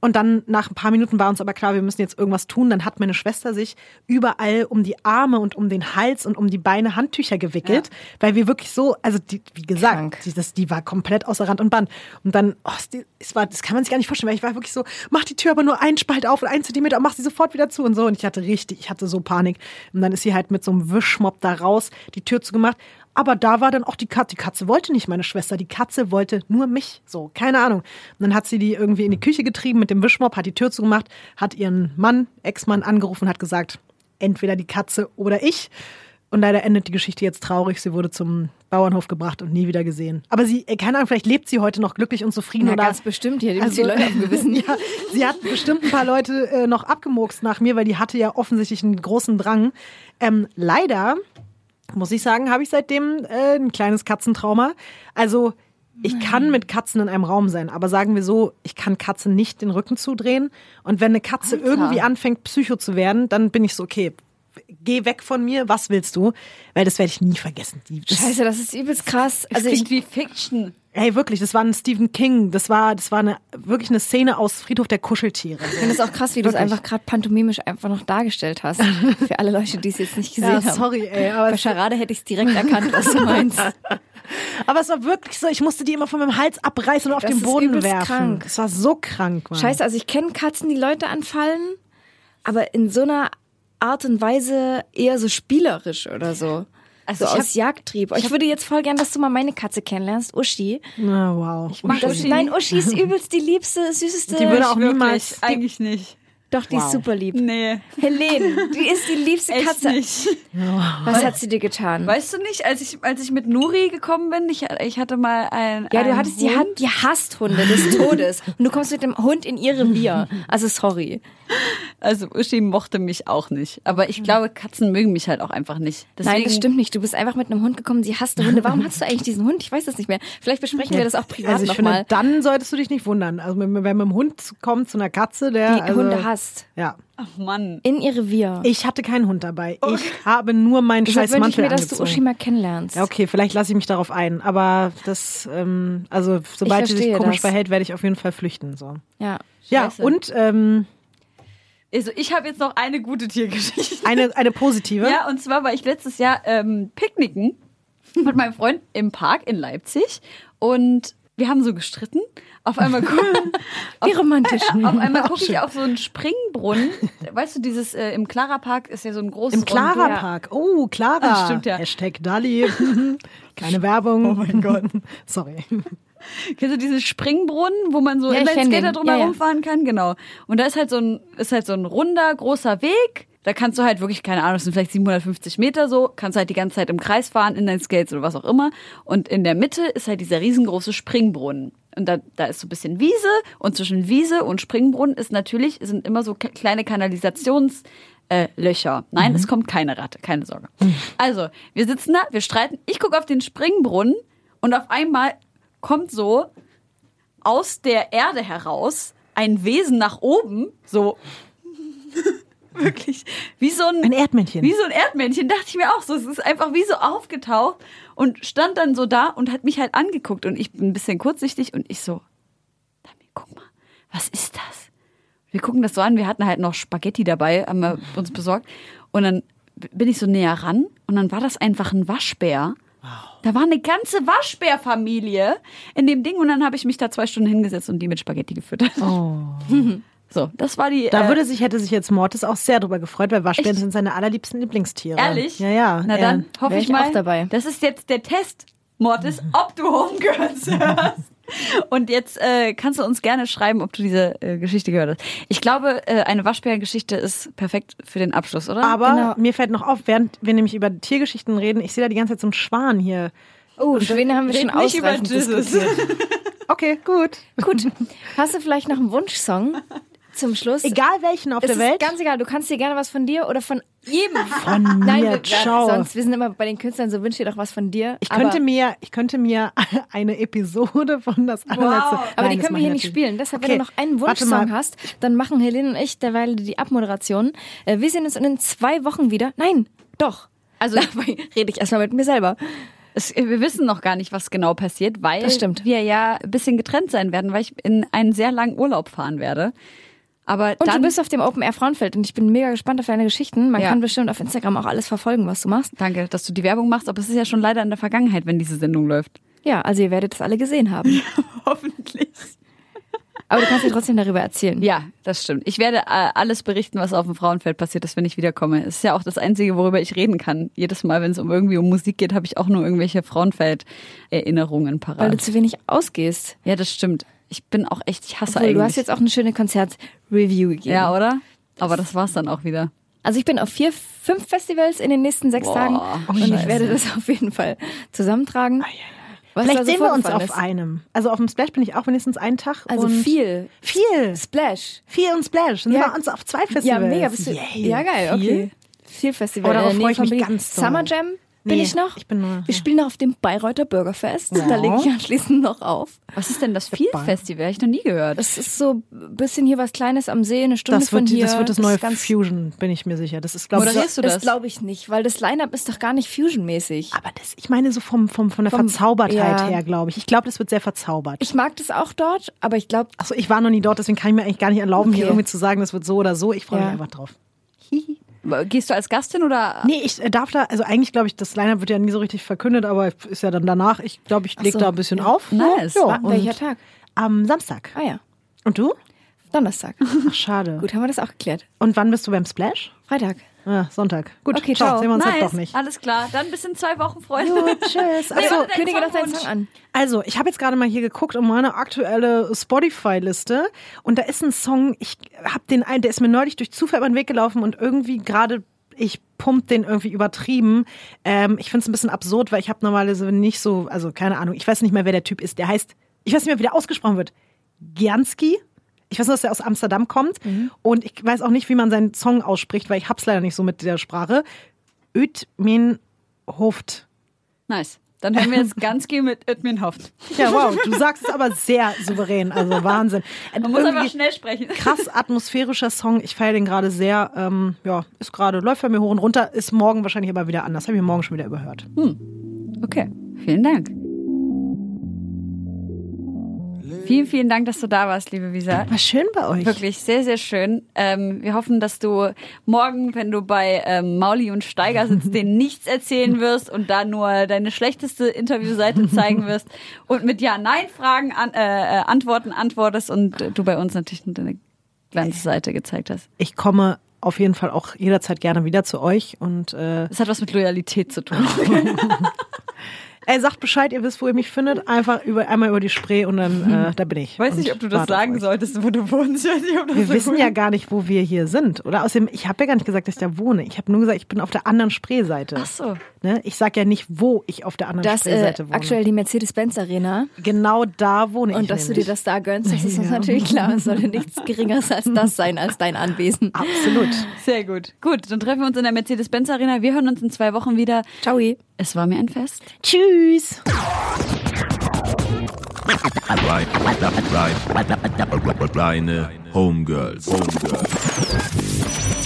Und dann nach ein paar Minuten war uns aber klar, wir müssen jetzt irgendwas tun. Dann hat meine Schwester sich überall um die Arme und um den Hals und um die Beine Handtücher gewickelt, weil wir wirklich so, also die, wie gesagt, die, das, die war komplett außer Rand und Band. Und dann, oh, es war, das kann man sich gar nicht vorstellen, weil ich war wirklich so, mach die Tür aber nur einen Spalt auf und einen Zentimeter und mach sie sofort wieder zu und so. Und ich hatte richtig, ich hatte so Panik. Und dann ist sie halt mit so einem Wischmopp da raus, die Tür zugemacht. Aber da war dann auch die Katze. Die Katze wollte nicht meine Schwester. Die Katze wollte nur mich. So, keine Ahnung. Und dann hat sie die irgendwie in die Küche getrieben mit dem Wischmopp, hat die Tür zugemacht, hat ihren Mann, Ex-Mann angerufen und hat gesagt, entweder die Katze oder ich. Und leider endet die Geschichte jetzt traurig. Sie wurde zum Bauernhof gebracht und nie wieder gesehen. Aber sie, äh, keine Ahnung, vielleicht lebt sie heute noch glücklich und zufrieden. Na, oder ganz bestimmt hier. Die also, die Leute auf dem Gewissen. ja, sie hat bestimmt ein paar Leute äh, noch abgemurkst nach mir, weil die hatte ja offensichtlich einen großen Drang. Ähm, leider, muss ich sagen, habe ich seitdem äh, ein kleines Katzentrauma. Also ich kann mit Katzen in einem Raum sein, aber sagen wir so, ich kann Katzen nicht den Rücken zudrehen. Und wenn eine Katze irgendwie anfängt, Psycho zu werden, dann bin ich so, okay, geh weg von mir, was willst du? Weil das werde ich nie vergessen. Die, das, Scheiße, das ist übelst krass. Also wie Fiction. Hey, wirklich, das war ein Stephen King. Das war, das war eine, wirklich eine Szene aus Friedhof der Kuscheltiere. Ich finde es auch krass, wie du es einfach gerade pantomimisch einfach noch dargestellt hast. Für alle Leute, die es jetzt nicht gesehen Ja, haben. sorry, ey, aber Bei Charade hätte ich es direkt erkannt, was du meinst. aber es war wirklich so, ich musste die immer von meinem Hals abreißen und auf Das den Boden werfen. krank. Es war so krank, Mann. Scheiße, also ich kenne Katzen, die Leute anfallen, aber in so einer Art und Weise eher so spielerisch oder so. Also so ich aus Jagdtrieb. Ich, würde jetzt voll gern, dass du mal meine Katze kennenlernst, Uschi. Na, wow. Ich mag Das, Uschi. Nein, Uschi ist übelst die liebste, süßeste. Die würde auch Wirklich, niemals. eigentlich nicht. Doch, die ist super lieb. Nee, Helene, die ist die liebste echt Katze. nicht. Was hat sie dir getan? Weißt du nicht, als ich, als ich mit Nuri gekommen bin, ich, ich hatte mal ein. ja, du hattest, die, Hund. hat, die hasst Hunde des Todes. Und du kommst mit dem Hund in ihr Revier. Also sorry. Also Uschi mochte mich auch nicht. Aber ich glaube, Katzen mögen mich halt auch einfach nicht. Deswegen, Nein, das stimmt nicht. Du bist einfach mit einem Hund gekommen, sie hasste Hunde. Warum hast du eigentlich diesen Hund? Ich weiß das nicht mehr. Vielleicht besprechen wir das auch privat Also ich finde, dann solltest du dich nicht wundern. Also wenn man mit dem Hund kommt zu einer Katze, der Die also, Hunde hasst. Ja. Ach Mann. In ihr Revier. Ich hatte keinen Hund dabei. Ich habe nur meinen Deshalb scheiß wünsche ich Mantel mir, dass du. Uschi mal kennenlernst. Ja, okay, vielleicht lasse ich mich darauf ein. Aber das, ähm, also sobald sie sich komisch das. verhält, werde ich auf jeden Fall flüchten. So. Ja. Ja, Scheiße. und ähm, Also ich habe jetzt noch eine gute Tiergeschichte. eine, eine positive. Ja, und zwar war ich letztes Jahr ähm, picknicken mit meinem Freund im Park in Leipzig und wir haben so gestritten. Auf einmal gucken, Wie romantisch. auf einmal gucke ich auf so einen Springbrunnen. Weißt du, dieses äh, im Clara Park ist ja so ein großes Im Clara Rondell. Park. Oh, Clara. Ah, stimmt, ja. Hashtag Dali. Keine Werbung. Oh mein Gott. Sorry. Kennst du diesen Springbrunnen, wo man so Ja, Inlineskater kenn den. drum Ja, ja. herumfahren kann? Genau. Und da ist halt so ein, ist halt so ein runder, großer Weg. Da kannst du halt wirklich, keine Ahnung, das sind vielleicht 750 Meter so, kannst halt die ganze Zeit im Kreis fahren, in deinen Skates oder was auch immer. Und in der Mitte ist halt dieser riesengroße Springbrunnen. Und da, da ist so ein bisschen Wiese und zwischen Wiese und Springbrunnen ist natürlich, sind immer so kleine Kanalisations, äh, Löcher. Nein, es kommt keine Ratte, keine Sorge. Also, wir sitzen da, wir streiten. Ich gucke auf den Springbrunnen und auf einmal kommt so aus der Erde heraus ein Wesen nach oben, so wirklich wie so ein, Ein Erdmännchen. Wie so ein Erdmännchen, dachte ich mir auch so. Es ist einfach wie so aufgetaucht und stand dann so da und hat mich halt angeguckt und ich bin ein bisschen kurzsichtig und ich so, guck mal, was ist das? Wir gucken das so an, wir hatten halt noch Spaghetti dabei, haben wir uns besorgt und dann bin ich so näher ran und dann war das einfach ein Waschbär. Da war eine ganze Waschbärfamilie in dem Ding und dann habe ich mich da zwei Stunden hingesetzt und die mit Spaghetti gefüttert. So, das war die. Oh. Da äh, würde sich, hätte sich jetzt Mortis auch sehr drüber gefreut, weil Waschbären sind seine allerliebsten Lieblingstiere. Ehrlich? Ja, ja. Na Er- dann hoffe ich ich mal. auch dabei. Das ist jetzt der Test, Mortis, ob du Homegirls hörst. Und jetzt äh, kannst du uns gerne schreiben, ob du diese äh, Geschichte gehört hast. Ich glaube, äh, eine Waschbärengeschichte ist perfekt für den Abschluss, oder? Aber Genau. mir fällt noch auf, während wir nämlich über Tiergeschichten reden, ich sehe da die ganze Zeit so einen Schwan hier. Oh, Schwäne haben wir schon nicht über ausreichend Jesus. diskutiert. Okay, gut. Gut. Hast du vielleicht noch einen Wunschsong zum Schluss? Egal welchen auf Es der ist Welt. ganz egal. Du kannst dir gerne was von dir oder von jedem. Von mir, Nein, wir, ciao. sonst, wir sind immer bei den Künstlern, so wünsch dir doch was von dir. Ich könnte mir, ich könnte mir eine Episode von das allerletzte. Wow. aber Nein, die können wir hier ich nicht spielen. Deshalb, Okay, wenn du noch einen Wunschsong hast, dann machen Helene und ich derweil die Abmoderation. Äh, Wir sehen uns in zwei Wochen wieder. Nein, doch. Also dabei rede ich erstmal mit mir selber. Es, wir wissen noch gar nicht, was genau passiert, weil wir ja ein bisschen getrennt sein werden, weil ich in einen sehr langen Urlaub fahren werde. Aber Und dann du bist auf dem Open Air Frauenfeld und ich bin mega gespannt auf deine Geschichten. Man Ja. kann bestimmt auf Instagram auch alles verfolgen, was du machst. Danke, dass du die Werbung machst, aber es ist ja schon leider in der Vergangenheit, wenn diese Sendung läuft. Ja, also ihr werdet das alle gesehen haben. Hoffentlich. Aber du kannst dir trotzdem darüber erzählen. Ja, das stimmt. Ich werde äh, alles berichten, was auf dem Frauenfeld passiert ist, wenn ich wiederkomme. Es ist ja auch das Einzige, worüber ich reden kann. Jedes Mal, wenn es um irgendwie um Musik geht, habe ich auch nur irgendwelche Frauenfeld-Erinnerungen Weil du parat. zu wenig ausgehst. Ja, das stimmt. Ich bin auch echt, ich hasse Obwohl, eigentlich. du hast jetzt auch eine schöne Konzert-Review gegeben. ja, oder? Aber das war's dann auch wieder. Also ich bin auf vier, fünf Festivals in den nächsten sechs Boah, Tagen oh, und ich werde das auf jeden Fall zusammentragen. Was Vielleicht da so sehen wir uns auf ist. einem. Also auf dem Splash bin ich auch wenigstens einen Tag. Also und viel. Viel. Splash. Viel und Splash. Dann Ja. sind wir uns auf zwei Festivals. Ja, mega. Bist du, Yay. ja, geil, Viel? okay. Viel Festival. Oh, darauf in der freue ich mich ganz doll. Summer Jam bin Nee, ich noch. ich bin nur- Wir spielen noch auf dem Bayreuther Bürgerfest. Da lege ich anschließend noch auf. Was ist denn das Feel-Festival? Habe ich noch nie gehört. Das ist so ein bisschen hier was Kleines am See, eine Stunde Das von wird, hier. das wird das neue ist ganz- Fusion, bin ich mir sicher. Das ist, glaube ich, Das das? glaube ich nicht, weil das Line-Up ist doch gar nicht Fusion-mäßig. aber das, ich meine so vom, vom, von der Vom- Verzaubertheit ja. her, glaube ich. Ich glaube, das wird sehr verzaubert. Ich mag das auch dort, aber ich glaube, Achso, ich war noch nie dort, deswegen kann ich mir eigentlich gar nicht erlauben, hier Okay. irgendwie zu sagen, das wird so oder so. Ich freue Ja. mich einfach drauf. Gehst du als Gastin oder? Nee, ich darf da, also eigentlich glaube ich, das Line-Up wird ja nie so richtig verkündet, aber ist ja dann danach. Ich glaube, ich lege so, da ein bisschen ja. auf. Nice. Ja, Wann- welcher Tag? Am Samstag. Ah ja, Und du? Donnerstag. Ach, schade. Gut, haben wir das auch geklärt. Und wann bist du beim Splash? Freitag. Ah, Sonntag. Gut, Okay, ciao. ciao. Sehen wir uns nice. halt doch nicht. Alles klar. Dann bis in zwei Wochen, Freunde. Gut, tschüss. Nee, Achso, warte, dein Kündige doch deinen. Song an. Also, ich habe jetzt gerade mal hier geguckt um meine aktuelle Spotify-Liste und da ist ein Song, ich habe den einen, der ist mir neulich durch Zufall über den Weg gelaufen und irgendwie gerade, ich pump den irgendwie übertrieben. Ähm, ich finde es ein bisschen absurd, weil ich habe normalerweise nicht so, also keine Ahnung, ich weiß nicht mehr, wer der Typ ist. Der heißt, ich weiß nicht mehr, wie der ausgesprochen wird. Gianski. Ich weiß nur, dass der aus Amsterdam kommt und ich weiß auch nicht, wie man seinen Song ausspricht, weil ich hab's leider nicht so mit der Sprache. Ötmin Hoft. Nice. Dann hören wir jetzt Ganski mit Edmin Hoft. Ja, wow, du sagst es aber sehr souverän, also Wahnsinn. Man muss einfach Irgendwie schnell sprechen. krass atmosphärischer Song, ich feiere den gerade sehr, ähm, ja, ist gerade, läuft bei mir hoch und runter, ist morgen wahrscheinlich aber wieder anders, habe ich morgen schon wieder überhört. Okay, vielen Dank. Vielen, vielen Dank, dass du da warst, liebe Visa. War schön bei euch. Wirklich sehr, sehr schön. Ähm, wir hoffen, dass du morgen, wenn du bei ähm, Mauli und Steiger sitzt, denen nichts erzählen wirst und da nur deine schlechteste Interviewseite zeigen wirst und mit Ja-Nein-Fragen an, äh, äh, Antworten antwortest und äh, du bei uns natürlich nur deine Glanzseite gezeigt hast. Ich komme auf jeden Fall auch jederzeit gerne wieder zu euch und äh, Das hat was mit Loyalität zu tun. ey, sagt Bescheid, ihr wisst, wo ihr mich findet, einfach über, einmal über die Spree und dann, äh, da bin ich. Ich weiß nicht, Und ob du das sagen solltest, wo du wohnst. Ich weiß nicht, ob das Wir so wissen gut ja gar nicht, wo wir hier sind, oder? Außerdem, ich habe ja gar nicht gesagt, dass ich da wohne. Ich habe nur gesagt, ich bin auf der anderen Spreeseite. Ach so. Ne? Ich sage ja nicht, wo ich auf der anderen Das äh, Spreeseite wohne. aktuell die Mercedes-Benz Arena. genau da wohne ich. Und dass du dir nämlich. das da gönnst, das ist uns natürlich klar. Es sollte nichts Geringeres als das sein, als dein Anwesen. Absolut. Sehr gut. Gut, dann treffen wir uns in der Mercedes-Benz Arena. Wir hören uns in zwei Wochen wieder. Ciao. Es war mir ein Fest. Tschüss. Reine Homegirls. Homegirls.